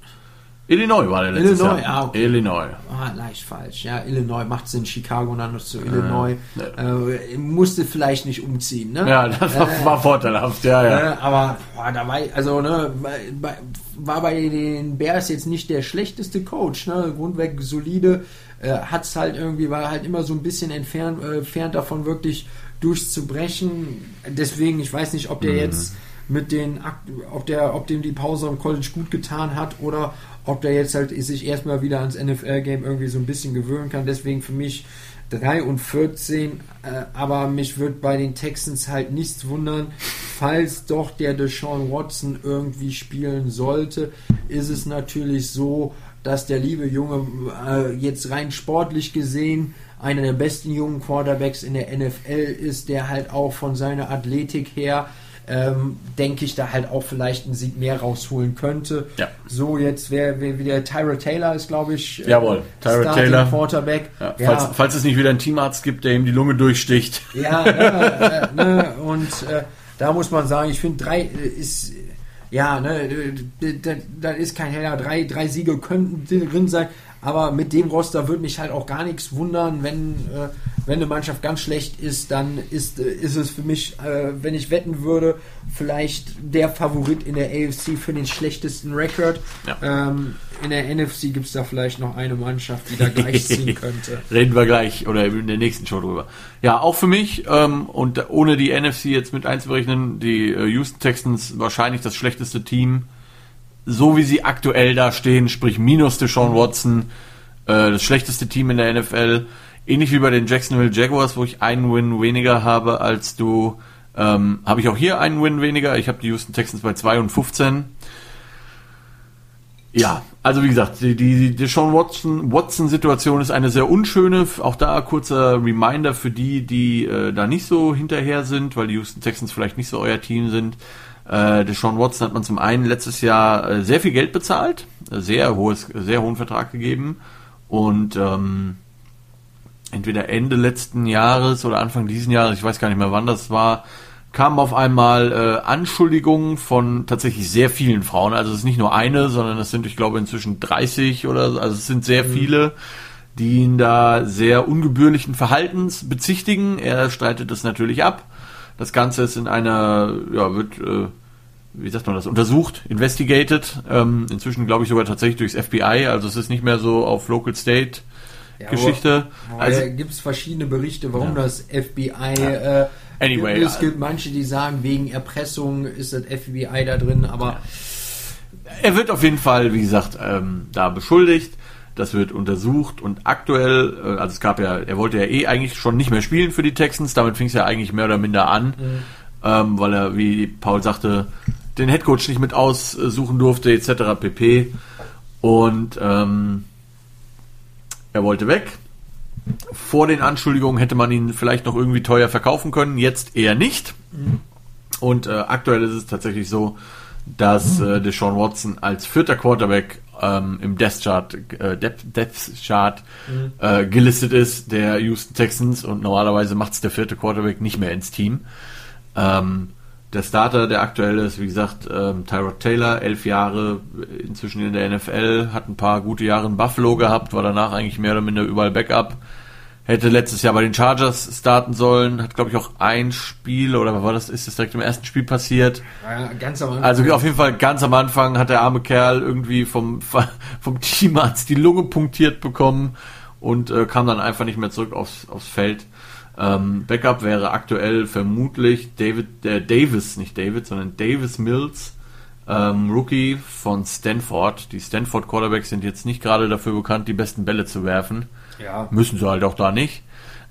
Speaker 1: Illinois war der letzte Illinois, Jahr. Ah, okay. Illinois.
Speaker 2: Ah, leicht falsch. Ja, Illinois macht Sinn. Chicago und dann noch zu Illinois. Äh, äh, musste vielleicht nicht umziehen, ne?
Speaker 1: Ja, das war, äh, war vorteilhaft, ja, ja.
Speaker 2: Äh, aber boah, da war, also, ne, bei, war bei den Bears jetzt nicht der schlechteste Coach, ne? Grundweg solide. Äh, hat es halt irgendwie, war halt immer so ein bisschen entfernt, äh, entfernt davon wirklich durchzubrechen. Deswegen, ich weiß nicht, ob der mhm. jetzt mit den, ob der, ob dem die Pause am College gut getan hat oder ob der jetzt halt sich erstmal wieder ans NFL-Game irgendwie so ein bisschen gewöhnen kann. Deswegen für mich 3 und 14, äh, aber mich wird bei den Texans halt nichts wundern, falls doch der Deshaun Watson irgendwie spielen sollte, ist es natürlich so, dass der liebe Junge äh, jetzt rein sportlich gesehen einer der besten jungen Quarterbacks in der NFL ist, der halt auch von seiner Athletik her ähm, denke ich, da halt auch vielleicht einen Sieg mehr rausholen könnte. Ja. So, jetzt wäre wär wieder Tyra Taylor ist, glaube ich,
Speaker 1: äh, Jawohl, Tyra Taylor.
Speaker 2: Quarterback.
Speaker 1: Ja, ja. Falls, falls, es nicht wieder einen Teamarzt gibt, der ihm die Lunge durchsticht.
Speaker 2: Ja, äh, ne, und äh, da muss man sagen, ich finde, drei äh, ist ja, ne, da, ist kein Heller. Drei, drei Siege könnten drin sein. Aber mit dem Roster würde mich halt auch gar nichts wundern, wenn, äh, wenn eine Mannschaft ganz schlecht ist, dann ist, äh, ist es für mich, äh, wenn ich wetten würde, vielleicht der Favorit in der AFC für den schlechtesten Rekord. Ja. Ähm, in der NFC gibt es da vielleicht noch eine Mannschaft, die da gleich ziehen könnte.
Speaker 1: Reden wir gleich oder in der nächsten Show drüber. Ja, auch für mich ähm, und ohne die NFC jetzt mit einzuberechnen, die äh, Houston Texans wahrscheinlich das schlechteste Team so wie sie aktuell da stehen, sprich minus Deshaun Watson, äh, das schlechteste Team in der NFL. Ähnlich wie bei den Jacksonville Jaguars, wo ich einen Win weniger habe als du, ähm, habe ich auch hier einen Win weniger. Ich habe die Houston Texans bei 2 und 15. Ja, also wie gesagt, die, die, die Sean Watson, Watson Situation ist eine sehr unschöne. Auch da kurzer Reminder für die, die äh, da nicht so hinterher sind, weil die Houston Texans vielleicht nicht so euer Team sind. Äh, Deshaun Watson hat man zum einen letztes Jahr äh, sehr viel Geld bezahlt, äh, sehr hohes, sehr hohen Vertrag gegeben und ähm, entweder Ende letzten Jahres oder Anfang diesen Jahres, ich weiß gar nicht mehr wann das war, kamen auf einmal äh, Anschuldigungen von tatsächlich sehr vielen Frauen. Also es ist nicht nur eine, sondern es sind, ich glaube, inzwischen 30 oder so. Also es sind sehr mhm. viele, die ihn da sehr ungebührlichen Verhaltens bezichtigen. Er streitet das natürlich ab. Das Ganze ist in einer, ja, wird, äh, wie sagt man das, untersucht, investigated. Ähm, inzwischen glaube ich sogar tatsächlich durchs FBI, also es ist nicht mehr so auf Local State ja, Geschichte.
Speaker 2: Wo, wo also gibt es verschiedene Berichte, warum ja. das FBI ja. äh,
Speaker 1: Anyway.
Speaker 2: Es gibt manche, die sagen, wegen Erpressung ist das FBI da drin, aber.
Speaker 1: Er wird auf jeden Fall, wie gesagt, ähm, da beschuldigt. Das wird untersucht und aktuell, äh, also es gab ja, er wollte ja eh eigentlich schon nicht mehr spielen für die Texans, damit fing es ja eigentlich mehr oder minder an, mhm. ähm, weil er, wie Paul sagte, den Headcoach nicht mit aussuchen durfte, etc. pp. Und ähm, er wollte weg. Vor den Anschuldigungen hätte man ihn vielleicht noch irgendwie teuer verkaufen können, jetzt eher nicht. Mhm. Und äh, aktuell ist es tatsächlich so, dass äh, Deshaun Watson als vierter Quarterback ähm, im Death Chart, äh, Death, Death Chart mhm. äh, gelistet ist, der Houston Texans und normalerweise macht es der vierte Quarterback nicht mehr ins Team. Ähm, der Starter, der aktuell ist, wie gesagt, ähm, Tyrod Taylor, elf Jahre inzwischen in der NFL, hat ein paar gute Jahre in Buffalo gehabt, war danach eigentlich mehr oder minder überall Backup. Hätte letztes Jahr bei den Chargers starten sollen, hat glaube ich auch ein Spiel oder war das, ist das direkt im ersten Spiel passiert?
Speaker 2: Ja, ganz am
Speaker 1: Anfang. Also auf jeden Fall ganz am Anfang hat der arme Kerl irgendwie vom, vom Teamarzt die Lunge punktiert bekommen und äh, kam dann einfach nicht mehr zurück aufs, aufs Feld. Ähm, Backup wäre aktuell vermutlich David, äh, Davis, nicht David, sondern Davis Mills, ähm, Rookie von Stanford. Die Stanford Quarterbacks sind jetzt nicht gerade dafür bekannt, die besten Bälle zu werfen.
Speaker 2: Ja.
Speaker 1: Müssen sie halt auch da nicht.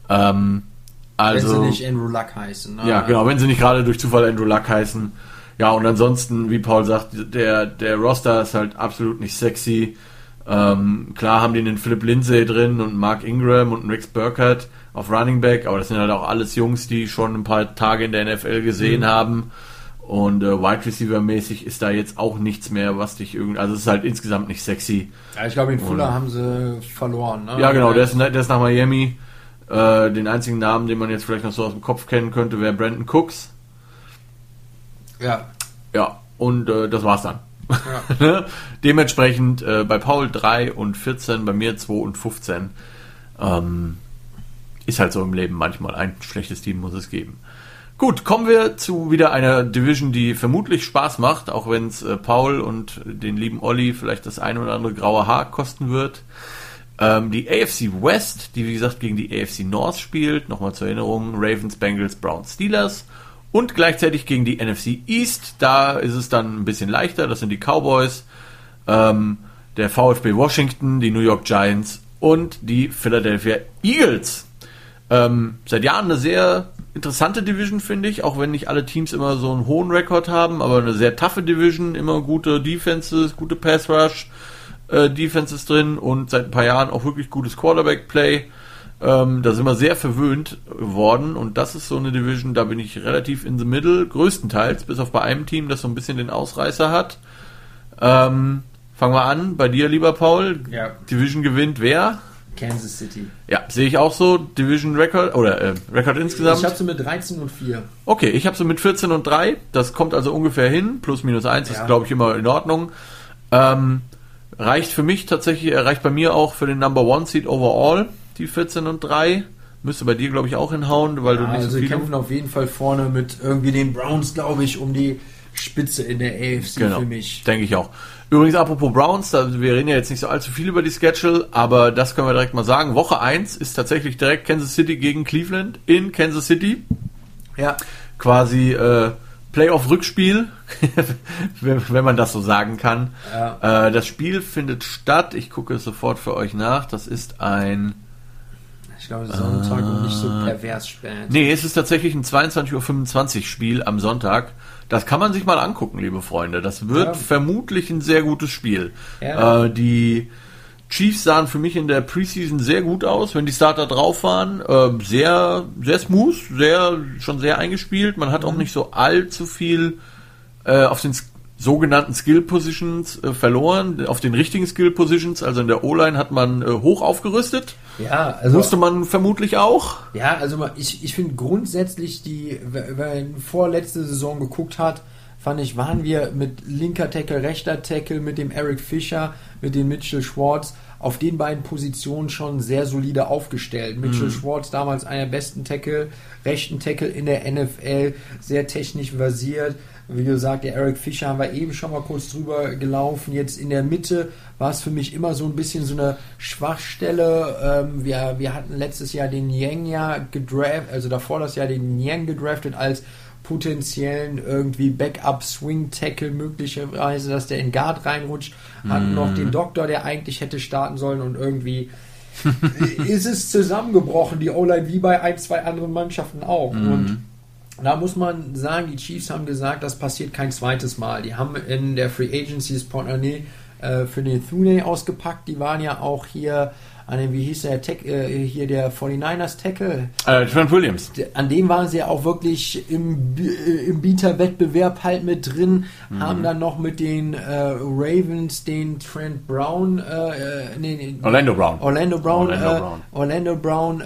Speaker 1: Ähm, also,
Speaker 2: wenn sie nicht Andrew Luck heißen.
Speaker 1: Ne? Ja, genau, wenn sie nicht gerade durch Zufall Andrew Luck heißen. Ja, und ansonsten, wie Paul sagt, der, der Roster ist halt absolut nicht sexy. Ähm, klar haben die einen Philip Lindsay drin und Mark Ingram und Rex Burkhardt auf Running Back, aber das sind halt auch alles Jungs, die schon ein paar Tage in der NFL gesehen mhm. haben. Und äh, Wide Receiver mäßig ist da jetzt auch nichts mehr, was dich irgendwie. Also es ist halt insgesamt nicht sexy.
Speaker 2: Ja, ich glaube, in Fuller und, haben sie verloren. Ne?
Speaker 1: Ja, genau, der ist, der ist nach Miami. Äh, den einzigen Namen, den man jetzt vielleicht noch so aus dem Kopf kennen könnte, wäre Brandon Cooks.
Speaker 2: Ja.
Speaker 1: Ja, und äh, das war's dann. Ja. Dementsprechend äh, bei Paul 3 und 14, bei mir 2 und 15. Ähm, ist halt so im Leben manchmal. Ein schlechtes Team muss es geben. Gut, kommen wir zu wieder einer Division, die vermutlich Spaß macht, auch wenn es äh, Paul und den lieben Olli vielleicht das eine oder andere graue Haar kosten wird. Ähm, die AFC West, die wie gesagt gegen die AFC North spielt, nochmal zur Erinnerung, Ravens, Bengals, Browns, Steelers und gleichzeitig gegen die NFC East, da ist es dann ein bisschen leichter, das sind die Cowboys, ähm, der VfB Washington, die New York Giants und die Philadelphia Eagles. Ähm, seit Jahren eine sehr interessante Division, finde ich, auch wenn nicht alle Teams immer so einen hohen Rekord haben, aber eine sehr taffe Division, immer gute Defenses, gute Pass Rush äh, Defenses drin und seit ein paar Jahren auch wirklich gutes Quarterback Play. Ähm, da sind wir sehr verwöhnt worden und das ist so eine Division, da bin ich relativ in the middle, größtenteils, bis auf bei einem Team, das so ein bisschen den Ausreißer hat. Ähm, fangen wir an, bei dir, lieber Paul.
Speaker 2: Ja.
Speaker 1: Division gewinnt wer?
Speaker 2: Kansas City.
Speaker 1: Ja, sehe ich auch so. Division Record oder äh, Record insgesamt.
Speaker 2: Ich habe sie mit 13 und 4.
Speaker 1: Okay, ich habe sie mit 14 und 3. Das kommt also ungefähr hin. Plus minus 1 ja. ist, glaube ich, immer in Ordnung. Ähm, reicht für mich tatsächlich, äh, reicht bei mir auch für den Number One Seed overall, die 14 und 3. Müsste bei dir, glaube ich, auch hinhauen, weil ja, du nicht
Speaker 2: also so viel. kämpfen auf jeden Fall vorne mit irgendwie den Browns, glaube ich, um die Spitze in der AFC
Speaker 1: genau,
Speaker 2: für mich.
Speaker 1: Denke ich auch. Übrigens, apropos Browns, wir reden ja jetzt nicht so allzu viel über die Schedule, aber das können wir direkt mal sagen. Woche 1 ist tatsächlich direkt Kansas City gegen Cleveland in Kansas City.
Speaker 2: Ja.
Speaker 1: Quasi äh, Playoff-Rückspiel, wenn man das so sagen kann.
Speaker 2: Ja.
Speaker 1: Äh, das Spiel findet statt, ich gucke es sofort für euch nach, das ist ein
Speaker 2: ich glaube, Sonntag äh, und nicht so pervers spät.
Speaker 1: Nee, es ist tatsächlich ein 22.25 Uhr Spiel am Sonntag. Das kann man sich mal angucken, liebe Freunde. Das wird ja. vermutlich ein sehr gutes Spiel.
Speaker 2: Ja.
Speaker 1: Äh, die Chiefs sahen für mich in der Preseason sehr gut aus, wenn die Starter drauf waren. Äh, sehr, sehr smooth, sehr, schon sehr eingespielt. Man hat mhm. auch nicht so allzu viel äh, auf den sogenannten Skill Positions äh, verloren. Auf den richtigen Skill Positions, also in der O-Line, hat man äh, hoch aufgerüstet.
Speaker 2: Ja, also.
Speaker 1: Musste man vermutlich auch.
Speaker 2: Ja, also ich, ich finde grundsätzlich die, wenn man vorletzte Saison geguckt hat, fand ich, waren wir mit linker Tackle, rechter Tackle, mit dem Eric Fischer, mit dem Mitchell Schwartz auf den beiden Positionen schon sehr solide aufgestellt. Mitchell mhm. Schwartz damals einer der besten Tackle, rechten Tackle in der NFL, sehr technisch versiert. Wie gesagt, der Eric Fischer haben wir eben schon mal kurz drüber gelaufen. Jetzt in der Mitte war es für mich immer so ein bisschen so eine Schwachstelle. Ähm, wir, wir hatten letztes Jahr den Yang ja gedraft, also davor das Jahr den Yang gedraftet als potenziellen irgendwie Backup-Swing-Tackle möglicherweise, dass der in Guard reinrutscht. Hatten mm. noch den Doktor, der eigentlich hätte starten sollen und irgendwie ist es zusammengebrochen, die O-Line, wie bei ein, zwei anderen Mannschaften auch. Mm. Und da muss man sagen, die Chiefs haben gesagt, das passiert kein zweites Mal. Die haben in der Free Agency Spontané äh, für den Thune ausgepackt. Die waren ja auch hier an dem, wie hieß der, Tech, äh, hier der 49ers Tackle?
Speaker 1: Äh, Trent Williams.
Speaker 2: An dem waren sie ja auch wirklich im, äh, im Bieterwettbewerb halt mit drin, mhm. haben dann noch mit den äh, Ravens den Trent Brown, äh, äh nee,
Speaker 1: Orlando Brown.
Speaker 2: Orlando Brown, Orlando Brown, Orlando Brown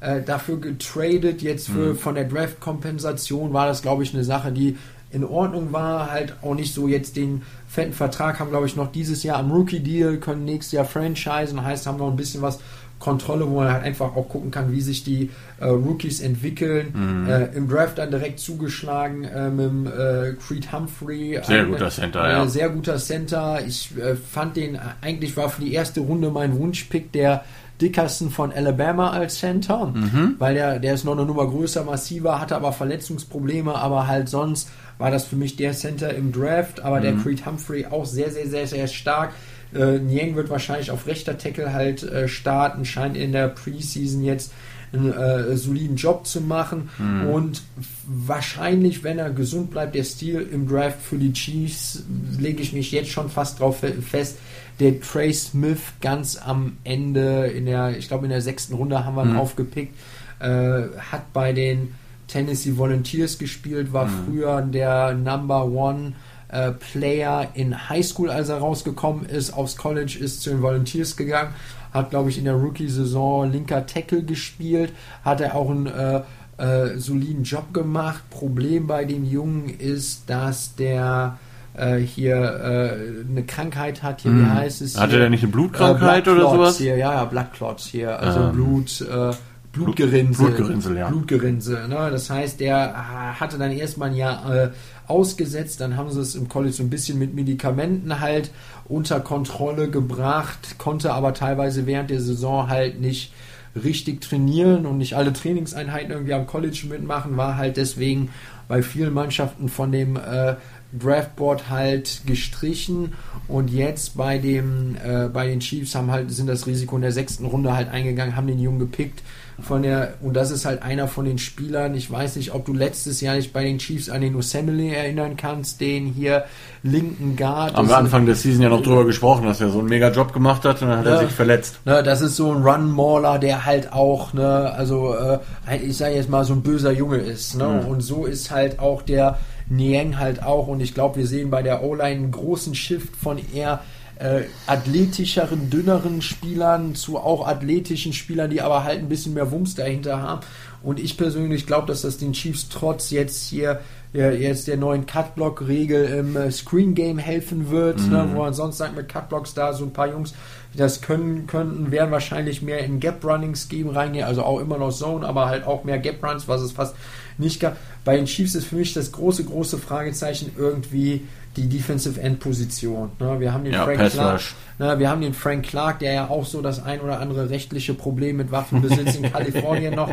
Speaker 2: dafür getradet. Jetzt für, mhm. von der Draft-Kompensation war das, glaube ich, eine Sache, die in Ordnung war, halt auch nicht so jetzt den fetten Vertrag, haben glaube ich noch dieses Jahr am Rookie-Deal, können nächstes Jahr franchisen, heißt haben noch ein bisschen was Kontrolle, wo man halt einfach auch gucken kann, wie sich die äh, Rookies entwickeln. Mhm. Äh, Im Draft dann direkt zugeschlagen äh, mit äh, Creed Humphrey.
Speaker 1: Sehr ein, guter Center, äh, ja.
Speaker 2: Sehr guter Center. Ich äh, fand den, eigentlich war für die erste Runde mein Wunschpick der Dickerson von Alabama als Center, mhm. weil der, der ist noch eine Nummer größer, massiver, hatte aber Verletzungsprobleme, aber halt sonst war das für mich der Center im Draft, aber mhm. der Creed Humphrey auch sehr, sehr, sehr, sehr stark. Äh, Niang wird wahrscheinlich auf rechter Tackle halt äh, starten, scheint in der Preseason jetzt einen äh, soliden Job zu machen mhm. und wahrscheinlich, wenn er gesund bleibt, der Stil im Draft für die Chiefs, lege ich mich jetzt schon fast drauf fest, der Trey Smith ganz am Ende in der, ich glaube in der sechsten Runde haben wir ihn mhm. aufgepickt, äh, hat bei den Tennessee Volunteers gespielt, war mhm. früher der Number One äh, Player in High School, als er rausgekommen ist, aufs College ist zu den Volunteers gegangen, hat glaube ich in der Rookie-Saison linker Tackle gespielt, hat er auch einen äh, äh, soliden Job gemacht. Problem bei dem Jungen ist, dass der äh, hier äh, eine Krankheit hat, hier, wie mhm. heißt es?
Speaker 1: Hatte der nicht eine Blutkrankheit äh, oder sowas?
Speaker 2: Hier, ja, ja, Bloodclots hier, also ähm. Blut, äh, Blutgerinnsel.
Speaker 1: Blutgerinnsel, ja.
Speaker 2: Blutgerinnsel, ne? Das heißt, der äh, hatte dann erstmal ein Jahr äh, ausgesetzt, dann haben sie es im College so ein bisschen mit Medikamenten halt unter Kontrolle gebracht, konnte aber teilweise während der Saison halt nicht richtig trainieren und nicht alle Trainingseinheiten irgendwie am College mitmachen, war halt deswegen bei vielen Mannschaften von dem äh, Draftboard halt gestrichen und jetzt bei dem äh, bei den Chiefs haben halt sind das Risiko in der sechsten Runde halt eingegangen, haben den Jungen gepickt von der, und das ist halt einer von den Spielern, ich weiß nicht, ob du letztes Jahr nicht bei den Chiefs an den Assembly erinnern kannst, den hier linken Guard.
Speaker 1: Am Anfang der Season ja noch drüber gesprochen, dass er so einen mega Job gemacht hat und dann hat ne, er sich verletzt.
Speaker 2: Ne, das ist so ein Run-Mauler, der halt auch, ne, also, äh, ich sage jetzt mal, so ein böser Junge ist, ne, mhm. und so ist halt auch der Niang halt auch, und ich glaube, wir sehen bei der O-Line einen großen Shift von eher äh, athletischeren, dünneren Spielern zu auch athletischen Spielern, die aber halt ein bisschen mehr Wumms dahinter haben. Und ich persönlich glaube, dass das den Chiefs trotz jetzt hier ja, jetzt der neuen Cutblock-Regel im äh, Screen Game helfen wird, ne, mhm. ne, wo man sonst sagt mit Cutblocks da so ein paar Jungs, die das können könnten, werden wahrscheinlich mehr in Gap Running Scheme reingehen, also auch immer noch Zone, aber halt auch mehr Gap Runs, was es fast nicht gab. Bei den Chiefs ist für mich das große, große Fragezeichen irgendwie die Defensive End Position. Ne? Wir haben den
Speaker 1: ja,
Speaker 2: Frank Clark, ne? wir haben den Frank Clark, der ja auch so das ein oder andere rechtliche Problem mit Waffenbesitz in Kalifornien noch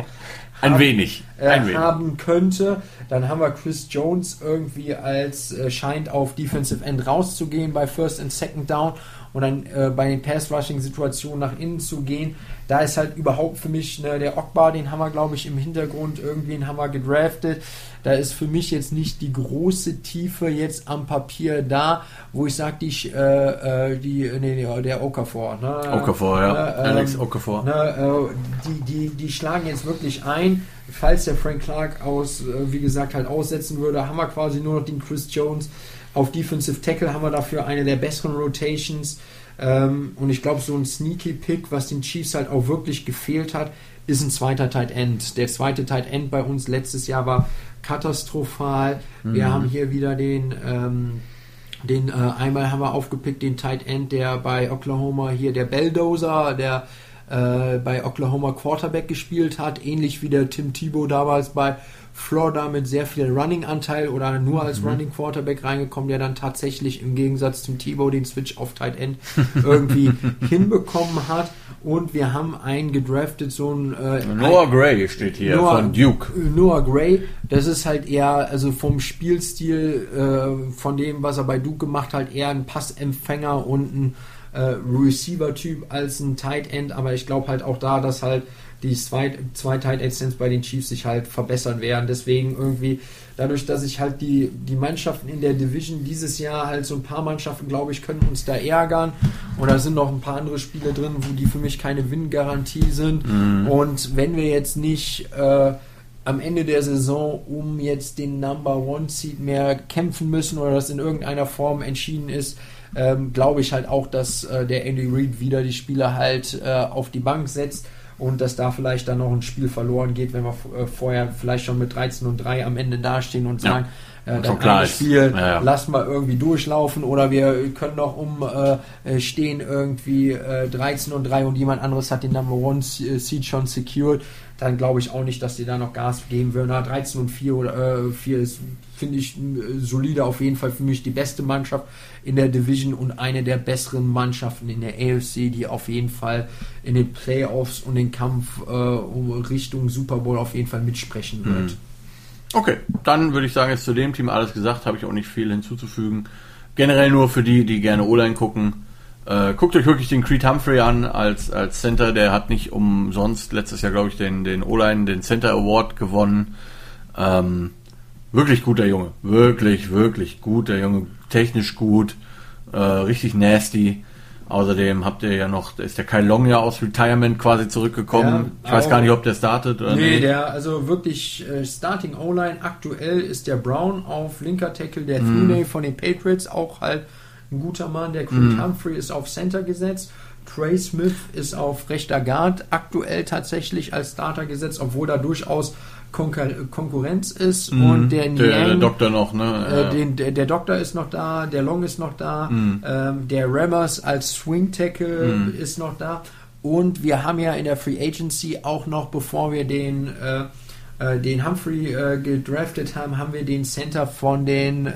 Speaker 1: ein haben, wenig,
Speaker 2: äh, ein äh, haben könnte. Dann haben wir Chris Jones irgendwie als äh, scheint auf Defensive End rauszugehen bei First and Second Down und dann äh, bei den Pass-Rushing-Situationen nach innen zu gehen. Da ist halt überhaupt für mich ne, der Ogbar, den haben wir, glaube ich, im Hintergrund irgendwie haben wir gedraftet. Da ist für mich jetzt nicht die große Tiefe jetzt am Papier da, wo ich sage, die, äh, äh, die, nee, nee, der Okafor. Ne?
Speaker 1: Okafor, ja. Ne, ähm, Alex Okafor.
Speaker 2: Ne, äh, die, die, die schlagen jetzt wirklich ein. Falls der Frank Clark aus, äh, wie gesagt, halt aussetzen würde, haben wir quasi nur noch den Chris Jones auf Defensive Tackle haben wir dafür eine der besseren Rotations. Ähm, und ich glaube, so ein Sneaky Pick, was den Chiefs halt auch wirklich gefehlt hat, ist ein zweiter Tight End. Der zweite Tight End bei uns letztes Jahr war katastrophal. Mhm. Wir haben hier wieder den ähm, Den äh, einmal haben wir aufgepickt, den Tight End, der bei Oklahoma hier der Belldozer, der äh, bei Oklahoma Quarterback gespielt hat, ähnlich wie der Tim Tebow damals bei Florida mit sehr viel Running-Anteil oder nur als mhm. Running Quarterback reingekommen, der dann tatsächlich im Gegensatz zum Tebow den Switch auf Tight End irgendwie hinbekommen hat. Und wir haben einen gedraftet, so ein
Speaker 1: äh, Noah Gray steht hier Noah, von Duke.
Speaker 2: Noah Gray, das ist halt eher, also vom Spielstil, äh, von dem, was er bei Duke gemacht hat, eher ein Passempfänger und ein äh, Receiver-Typ als ein Tight End, aber ich glaube halt auch da, dass halt die zwei, zwei Tight Ends bei den Chiefs sich halt verbessern werden. Deswegen irgendwie, dadurch, dass ich halt die, die Mannschaften in der Division dieses Jahr halt so ein paar Mannschaften, glaube ich, können uns da ärgern. Und da sind noch ein paar andere Spiele drin, wo die für mich keine Win-Garantie sind. Mhm. Und wenn wir jetzt nicht äh, am Ende der Saison um jetzt den Number One Seed mehr kämpfen müssen oder das in irgendeiner Form entschieden ist, ähm, glaube ich halt auch, dass äh, der Andy Reid wieder die Spieler halt äh, auf die Bank setzt und dass da vielleicht dann noch ein Spiel verloren geht, wenn wir äh, vorher vielleicht schon mit 13 und 3 am Ende dastehen und sagen, ja. Äh, dann ein Spiel ja, ja. lassen wir irgendwie durchlaufen oder wir können noch umstehen äh, irgendwie äh, 13 und 3 und jemand anderes hat den Number One Seed schon secured dann glaube ich auch nicht, dass die da noch Gas geben würden. 13 und 4 oder äh, 4 ist, finde ich, äh, solide auf jeden Fall für mich die beste Mannschaft in der Division und eine der besseren Mannschaften in der AFC, die auf jeden Fall in den Playoffs und den Kampf äh, Richtung Super Bowl auf jeden Fall mitsprechen wird. Mhm.
Speaker 1: Okay, dann würde ich sagen, ist zu dem Team alles gesagt, habe ich auch nicht viel hinzuzufügen. Generell nur für die, die gerne O-Line gucken äh, guckt euch wirklich den Creed Humphrey an als, als Center. Der hat nicht umsonst letztes Jahr, glaube ich, den, den O-Line, den Center Award gewonnen. Ähm, wirklich guter Junge. Wirklich, wirklich guter Junge. Technisch gut. Äh, richtig nasty. Außerdem habt ihr ja noch, ist der Kyle Long ja aus Retirement quasi zurückgekommen. Ja, ich weiß gar nicht, ob der startet
Speaker 2: oder Nee, nicht. der, also wirklich äh, Starting O-Line aktuell ist der Brown auf linker Tackle, der mm. von den Patriots auch halt ein guter Mann. Der Creed mm. Humphrey ist auf Center gesetzt. Trey Smith ist auf rechter Guard aktuell tatsächlich als Starter gesetzt, obwohl da durchaus Konkur Konkurrenz ist. Mm. Und der,
Speaker 1: Niang, der Doktor noch, ne?
Speaker 2: Äh, den, der, der, Doktor ist noch da, der Long ist noch da, mm. ähm, der Rammers als Swing Tackle mm. ist noch da. Und wir haben ja in der Free Agency auch noch, bevor wir den äh, äh den Humphrey äh, gedraftet haben, haben wir den Center von den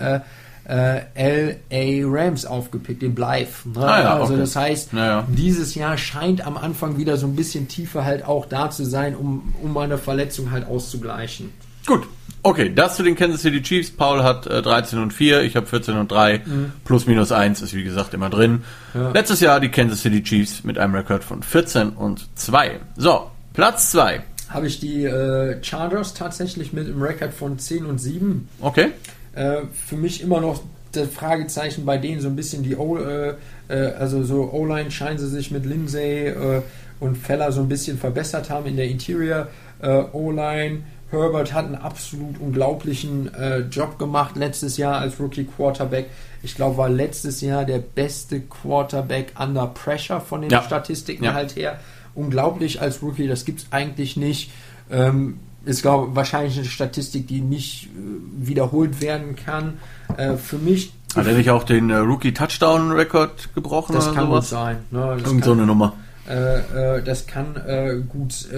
Speaker 2: äh, LA Rams aufgepickt, den Blythe. Ne? Ah, ja, also okay. das heißt, ja. dieses Jahr scheint am Anfang wieder so ein bisschen tiefer halt auch da zu sein, um, um eine Verletzung halt auszugleichen.
Speaker 1: Gut. Okay, das zu den Kansas City Chiefs. Paul hat äh, 13 und 4, ich habe 14 und 3. Mhm. Plus minus 1 ist wie gesagt immer drin. Ja. Letztes Jahr die Kansas City Chiefs mit einem Rekord von 14 und 2. So, Platz 2.
Speaker 2: Habe ich die äh, Chargers tatsächlich mit einem Rekord von 10 und 7.
Speaker 1: Okay.
Speaker 2: Äh, für mich immer noch das Fragezeichen bei denen so ein bisschen die O, äh, äh, also so O-Line scheinen sie sich mit Lindsay äh, und Feller so ein bisschen verbessert haben in der Interior äh, O-Line. Herbert hat einen absolut unglaublichen Job gemacht letztes Jahr als Rookie Quarterback. Ich glaube, war letztes Jahr der beste Quarterback under Pressure von den ja. Statistiken ja. halt her. Unglaublich als Rookie, das gibt es eigentlich nicht. Ähm, ist, glaube ich, wahrscheinlich eine Statistik, die nicht äh, wiederholt werden kann. Äh, für mich.
Speaker 1: Hat er nicht auch den äh, Rookie-Touchdown-Rekord gebrochen?
Speaker 2: Das kann sowas? gut sein. Ne?
Speaker 1: Irgend kann, so eine Nummer.
Speaker 2: Äh, äh, das kann äh, gut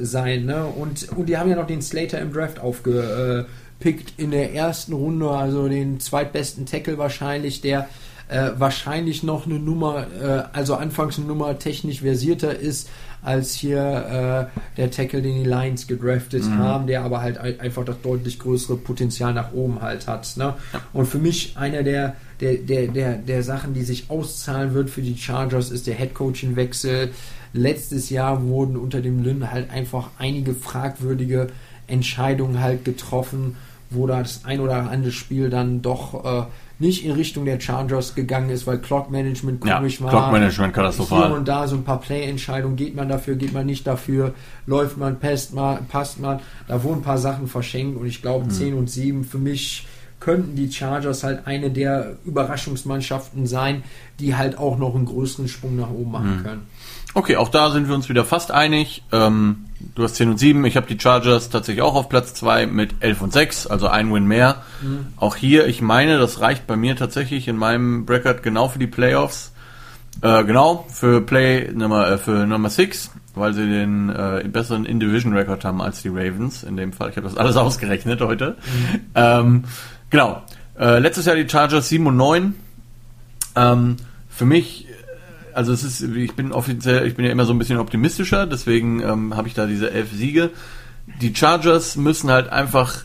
Speaker 2: sein. Ne? Und, und die haben ja noch den Slater im Draft aufgepickt in der ersten Runde, also den zweitbesten Tackle wahrscheinlich, der wahrscheinlich noch eine Nummer, also anfangs eine Nummer technisch versierter ist als hier äh, der Tackle, den die Lions gedraftet mhm. haben, der aber halt einfach das deutlich größere Potenzial nach oben halt hat. Ne? Und für mich einer der, der, der, der, der Sachen, die sich auszahlen wird für die Chargers, ist der Headcoaching-Wechsel. Letztes Jahr wurden unter dem Lynn halt einfach einige fragwürdige Entscheidungen halt getroffen, wo das ein oder andere Spiel dann doch äh, nicht in Richtung der Chargers gegangen ist, weil Clock Management
Speaker 1: komisch ja, war. Clock Management katastrophal.
Speaker 2: Hier und da so ein paar Play-Entscheidungen, geht man dafür, geht man nicht dafür, läuft man, passt man, passt man. Da wurden ein paar Sachen verschenkt und ich glaube hm. 10 und 7 für mich könnten die Chargers halt eine der Überraschungsmannschaften sein, die halt auch noch einen größeren Sprung nach oben machen hm. können.
Speaker 1: Okay, auch da sind wir uns wieder fast einig. Ähm, du hast 10 und 7, ich habe die Chargers tatsächlich auch auf Platz 2 mit 11 und 6, also ein Win mehr. Mhm. Auch hier, ich meine, das reicht bei mir tatsächlich in meinem Bracket genau für die Playoffs. Äh, genau, für Play Nummer, äh, für Nummer 6, weil sie den äh, besseren In-Division-Record haben als die Ravens in dem Fall. Ich habe das alles ausgerechnet heute. Mhm. Ähm, genau. Äh, letztes Jahr die Chargers 7 und 9. Ähm, für mich also es ist, ich bin offiziell, ich bin ja immer so ein bisschen optimistischer, deswegen ähm, habe ich da diese elf Siege. Die Chargers müssen halt einfach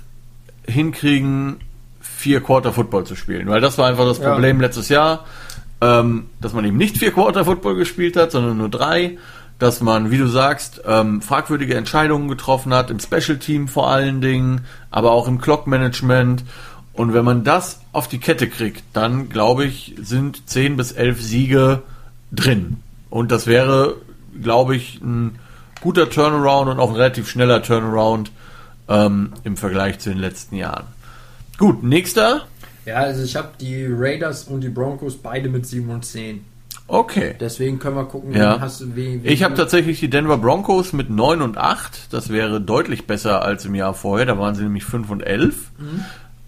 Speaker 1: hinkriegen, vier Quarter Football zu spielen, weil das war einfach das Problem ja. letztes Jahr, ähm, dass man eben nicht vier Quarter Football gespielt hat, sondern nur drei, dass man, wie du sagst, ähm, fragwürdige Entscheidungen getroffen hat, im Special Team vor allen Dingen, aber auch im Clock Management. Und wenn man das auf die Kette kriegt, dann glaube ich, sind zehn bis elf Siege drin. Und das wäre, glaube ich, ein guter Turnaround und auch ein relativ schneller Turnaround ähm, im Vergleich zu den letzten Jahren. Gut, nächster.
Speaker 2: Ja, also ich habe die Raiders und die Broncos beide mit 7 und 10.
Speaker 1: Okay.
Speaker 2: Deswegen können wir gucken,
Speaker 1: ja. hast du, wie, wie Ich habe tatsächlich die Denver Broncos mit 9 und 8. Das wäre deutlich besser als im Jahr vorher. Da waren sie nämlich 5 und 11. Mhm.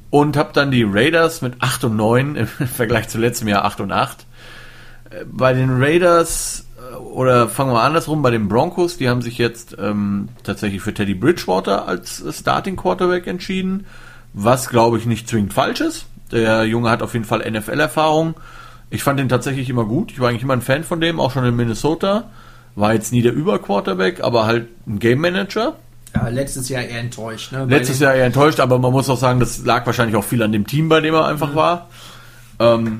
Speaker 1: Und habe dann die Raiders mit 8 und 9 im Vergleich zu letztem Jahr 8 und 8 bei den Raiders äh, oder fangen wir andersrum, bei den Broncos, die haben sich jetzt ähm, tatsächlich für Teddy Bridgewater als Starting Quarterback entschieden, was glaube ich nicht zwingend falsch ist. Der Junge hat auf jeden Fall NFL-Erfahrung. Ich fand ihn tatsächlich immer gut. Ich war eigentlich immer ein Fan von dem, auch schon in Minnesota. War jetzt nie der Über-Quarterback, aber halt ein Game Manager.
Speaker 2: Ja, letztes Jahr eher enttäuscht. Ne?
Speaker 1: Letztes Jahr eher enttäuscht, aber man muss auch sagen, das lag wahrscheinlich auch viel an dem Team, bei dem er einfach mhm. war. Ähm,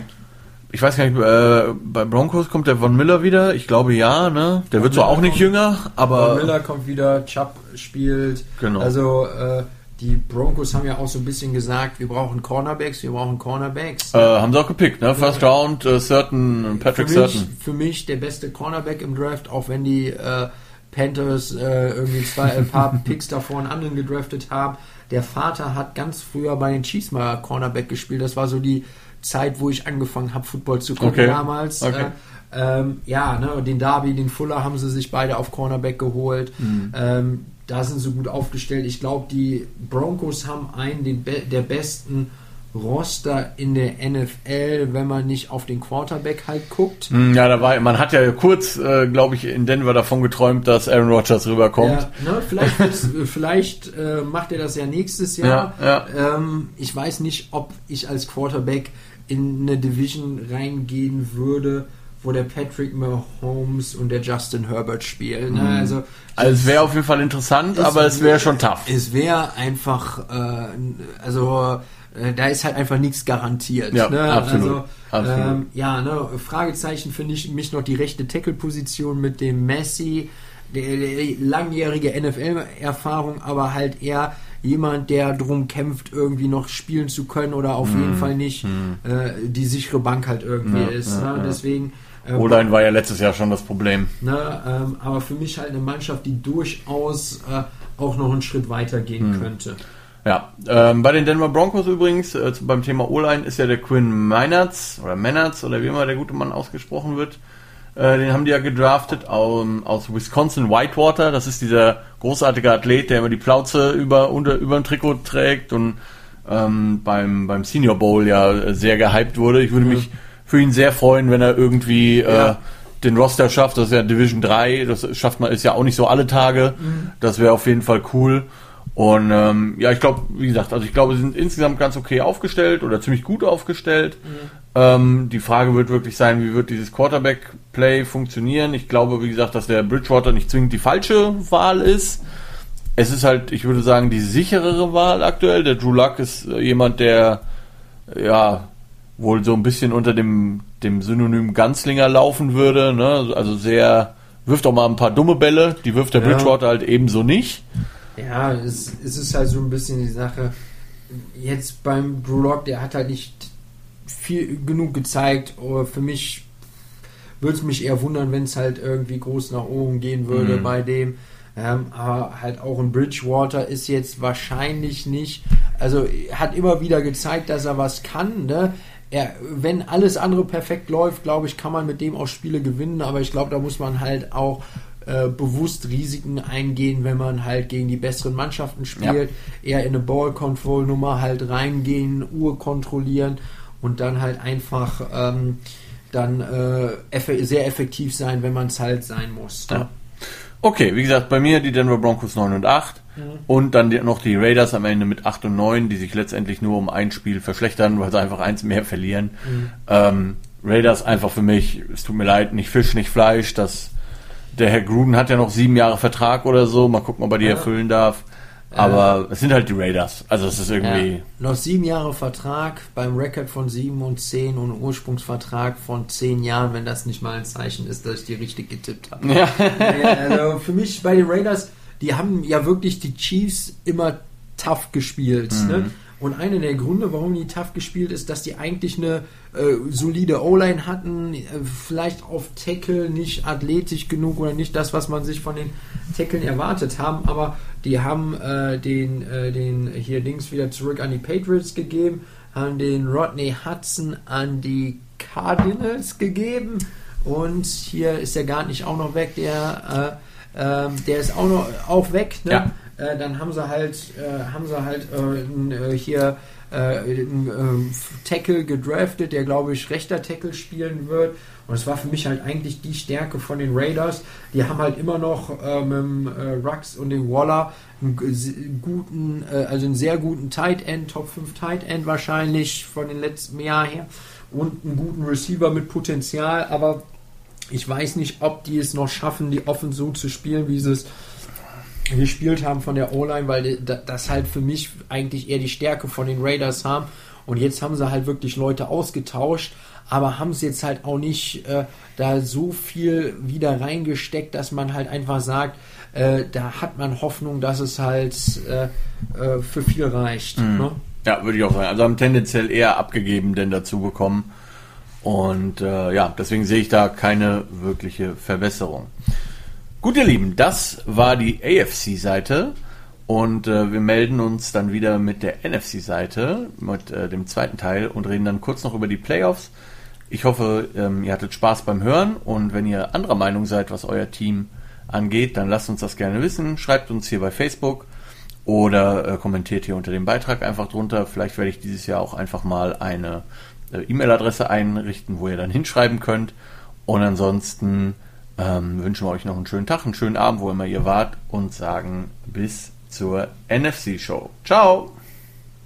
Speaker 1: ich weiß gar nicht, äh, bei Broncos kommt der Von Miller wieder. Ich glaube ja, ne? Der Von wird zwar auch nicht jünger, aber.
Speaker 2: Von Miller kommt wieder, Chubb spielt.
Speaker 1: Genau.
Speaker 2: Also äh, die Broncos haben ja auch so ein bisschen gesagt, wir brauchen Cornerbacks, wir brauchen Cornerbacks.
Speaker 1: Äh, haben sie auch gepickt, ne? First Round, äh, Certain, Patrick
Speaker 2: für mich,
Speaker 1: Certain.
Speaker 2: Für mich der beste Cornerback im Draft, auch wenn die äh, Panthers äh, irgendwie zwei, ein paar Picks davor einen anderen gedraftet haben. Der Vater hat ganz früher bei den Chiefs mal Cornerback gespielt. Das war so die Zeit, wo ich angefangen habe, Football zu gucken okay. damals. Okay. Äh, ähm, ja, ne, den Darby, den Fuller haben sie sich beide auf Cornerback geholt. Mhm. Ähm, da sind sie gut aufgestellt. Ich glaube, die Broncos haben einen be der besten Roster in der NFL, wenn man nicht auf den Quarterback halt guckt.
Speaker 1: Hm, ja, da war, man hat ja kurz, äh, glaube ich, in Denver davon geträumt, dass Aaron Rodgers rüberkommt.
Speaker 2: Ja, ne, vielleicht vielleicht äh, macht er das ja nächstes Jahr. Ja, ja. Ähm, ich weiß nicht, ob ich als Quarterback in eine Division reingehen würde, wo der Patrick Mahomes und der Justin Herbert spielen. Ne? Mhm. Also,
Speaker 1: also es wäre auf jeden Fall interessant, aber es wäre schon tough.
Speaker 2: Es wäre einfach, äh, also äh, da ist halt einfach nichts garantiert.
Speaker 1: Ja,
Speaker 2: ne?
Speaker 1: absolut. Also, absolut.
Speaker 2: Ähm, ja, ne? Fragezeichen finde ich mich noch die rechte Tackle-Position mit dem Messi, der, der langjährige NFL-Erfahrung, aber halt eher jemand, der drum kämpft, irgendwie noch spielen zu können oder auf mm. jeden Fall nicht mm. äh, die sichere Bank halt irgendwie ja, ist. Ja, ne? Deswegen.
Speaker 1: Äh, O-Line war ja letztes Jahr schon das Problem.
Speaker 2: Ne, ähm, aber für mich halt eine Mannschaft, die durchaus äh, auch noch einen Schritt weiter gehen mm. könnte.
Speaker 1: Ja, ähm, bei den Denver Broncos übrigens, äh, beim Thema O-Line ist ja der Quinn Meinertz oder Mennertz oder wie immer der gute Mann ausgesprochen wird, äh, den haben die ja gedraftet aus, aus Wisconsin Whitewater. Das ist dieser großartige Athlet, der immer die Plauze über, unter, über ein Trikot trägt und ähm, beim, beim Senior Bowl ja sehr gehypt wurde. Ich würde mhm. mich für ihn sehr freuen, wenn er irgendwie äh, ja. äh, den Roster schafft. Das ist ja Division 3, das schafft man, ist ja auch nicht so alle Tage. Mhm. Das wäre auf jeden Fall cool. Und ähm, ja, ich glaube, wie gesagt, also ich glaube, sie sind insgesamt ganz okay aufgestellt oder ziemlich gut aufgestellt. Mhm. Ähm, die Frage wird wirklich sein, wie wird dieses Quarterback-Play funktionieren. Ich glaube, wie gesagt, dass der Bridgewater nicht zwingend die falsche Wahl ist. Es ist halt, ich würde sagen, die sicherere Wahl aktuell. Der Drew Luck ist äh, jemand, der ja wohl so ein bisschen unter dem, dem Synonym Ganzlinger laufen würde. Ne? Also sehr, wirft auch mal ein paar dumme Bälle, die wirft der ja. Bridgewater halt ebenso nicht.
Speaker 2: Ja, es, es ist halt so ein bisschen die Sache. Jetzt beim Brulog, der hat halt nicht viel genug gezeigt. Aber für mich würde es mich eher wundern, wenn es halt irgendwie groß nach oben gehen würde mhm. bei dem. Ähm, aber halt auch ein Bridgewater ist jetzt wahrscheinlich nicht, also hat immer wieder gezeigt, dass er was kann. Ne? er, wenn alles andere perfekt läuft, glaube ich, kann man mit dem auch Spiele gewinnen, aber ich glaube, da muss man halt auch äh, bewusst Risiken eingehen, wenn man halt gegen die besseren Mannschaften spielt, ja. eher in eine Ball-Control-Nummer halt reingehen, Uhr kontrollieren und dann halt einfach ähm, dann äh, eff sehr effektiv sein, wenn man es halt sein muss.
Speaker 1: Ja. Okay, wie gesagt, bei mir die Denver Broncos 9 und 8 mhm. und dann die, noch die Raiders am Ende mit 8 und 9, die sich letztendlich nur um ein Spiel verschlechtern, weil sie einfach eins mehr verlieren. Mhm. Ähm, Raiders einfach für mich, es tut mir leid, nicht Fisch, nicht Fleisch, das der Herr Gruden hat ja noch sieben Jahre Vertrag oder so. Mal gucken, ob er die ja. erfüllen darf. Aber äh, es sind halt die Raiders. Also es ist irgendwie. Ja.
Speaker 2: Noch sieben Jahre Vertrag beim Rekord von sieben und zehn und Ursprungsvertrag von zehn Jahren, wenn das nicht mal ein Zeichen ist, dass ich die richtig getippt habe. Ja. also für mich bei den Raiders, die haben ja wirklich die Chiefs immer tough gespielt. Mhm. Ne? Und einer der Gründe, warum die tough gespielt ist, dass die eigentlich eine äh, solide O-Line hatten, äh, vielleicht auf Tackle nicht athletisch genug oder nicht das, was man sich von den Tackeln erwartet haben, aber die haben äh, den, äh, den hier Dings wieder zurück an die Patriots gegeben, haben den Rodney Hudson an die Cardinals gegeben und hier ist der gar nicht auch noch weg, der, äh, ähm, der ist auch noch auch weg, ne? Ja. Äh, dann haben sie halt, haben sie halt hier äh, einen äh, Tackle gedraftet, der glaube ich rechter Tackle spielen wird. Und es war für mich halt eigentlich die Stärke von den Raiders. Die haben halt immer noch äh, mit dem äh, Rux und dem Waller einen guten, äh, also einen sehr guten Tight End, Top 5 Tight End wahrscheinlich von den letzten Jahren her. Und einen guten Receiver mit Potenzial, aber ich weiß nicht, ob die es noch schaffen, die offen so zu spielen, wie sie es gespielt haben von der O-Line, weil das halt für mich eigentlich eher die Stärke von den Raiders haben. Und jetzt haben sie halt wirklich Leute ausgetauscht, aber haben sie jetzt halt auch nicht äh, da so viel wieder reingesteckt, dass man halt einfach sagt, äh, da hat man Hoffnung, dass es halt äh, äh für viel reicht. Mhm. Ne?
Speaker 1: Ja, würde ich auch sagen. Also haben tendenziell eher abgegeben denn dazu bekommen. Und äh, ja, deswegen sehe ich da keine wirkliche Verbesserung. Gut, ihr Lieben, das war die AFC-Seite und äh, wir melden uns dann wieder mit der NFC-Seite, mit äh, dem zweiten Teil und reden dann kurz noch über die Playoffs. Ich hoffe, ähm, ihr hattet Spaß beim Hören und wenn ihr anderer Meinung seid, was euer Team angeht, dann lasst uns das gerne wissen. Schreibt uns hier bei Facebook oder äh, kommentiert hier unter dem Beitrag einfach drunter. Vielleicht werde ich dieses Jahr auch einfach mal eine äh, E-Mail-Adresse einrichten, wo ihr dann hinschreiben könnt. Und ansonsten ähm, wünschen wir euch noch einen schönen Tag, einen schönen Abend, wo immer ihr wart und sagen bis zur NFC-Show. Ciao!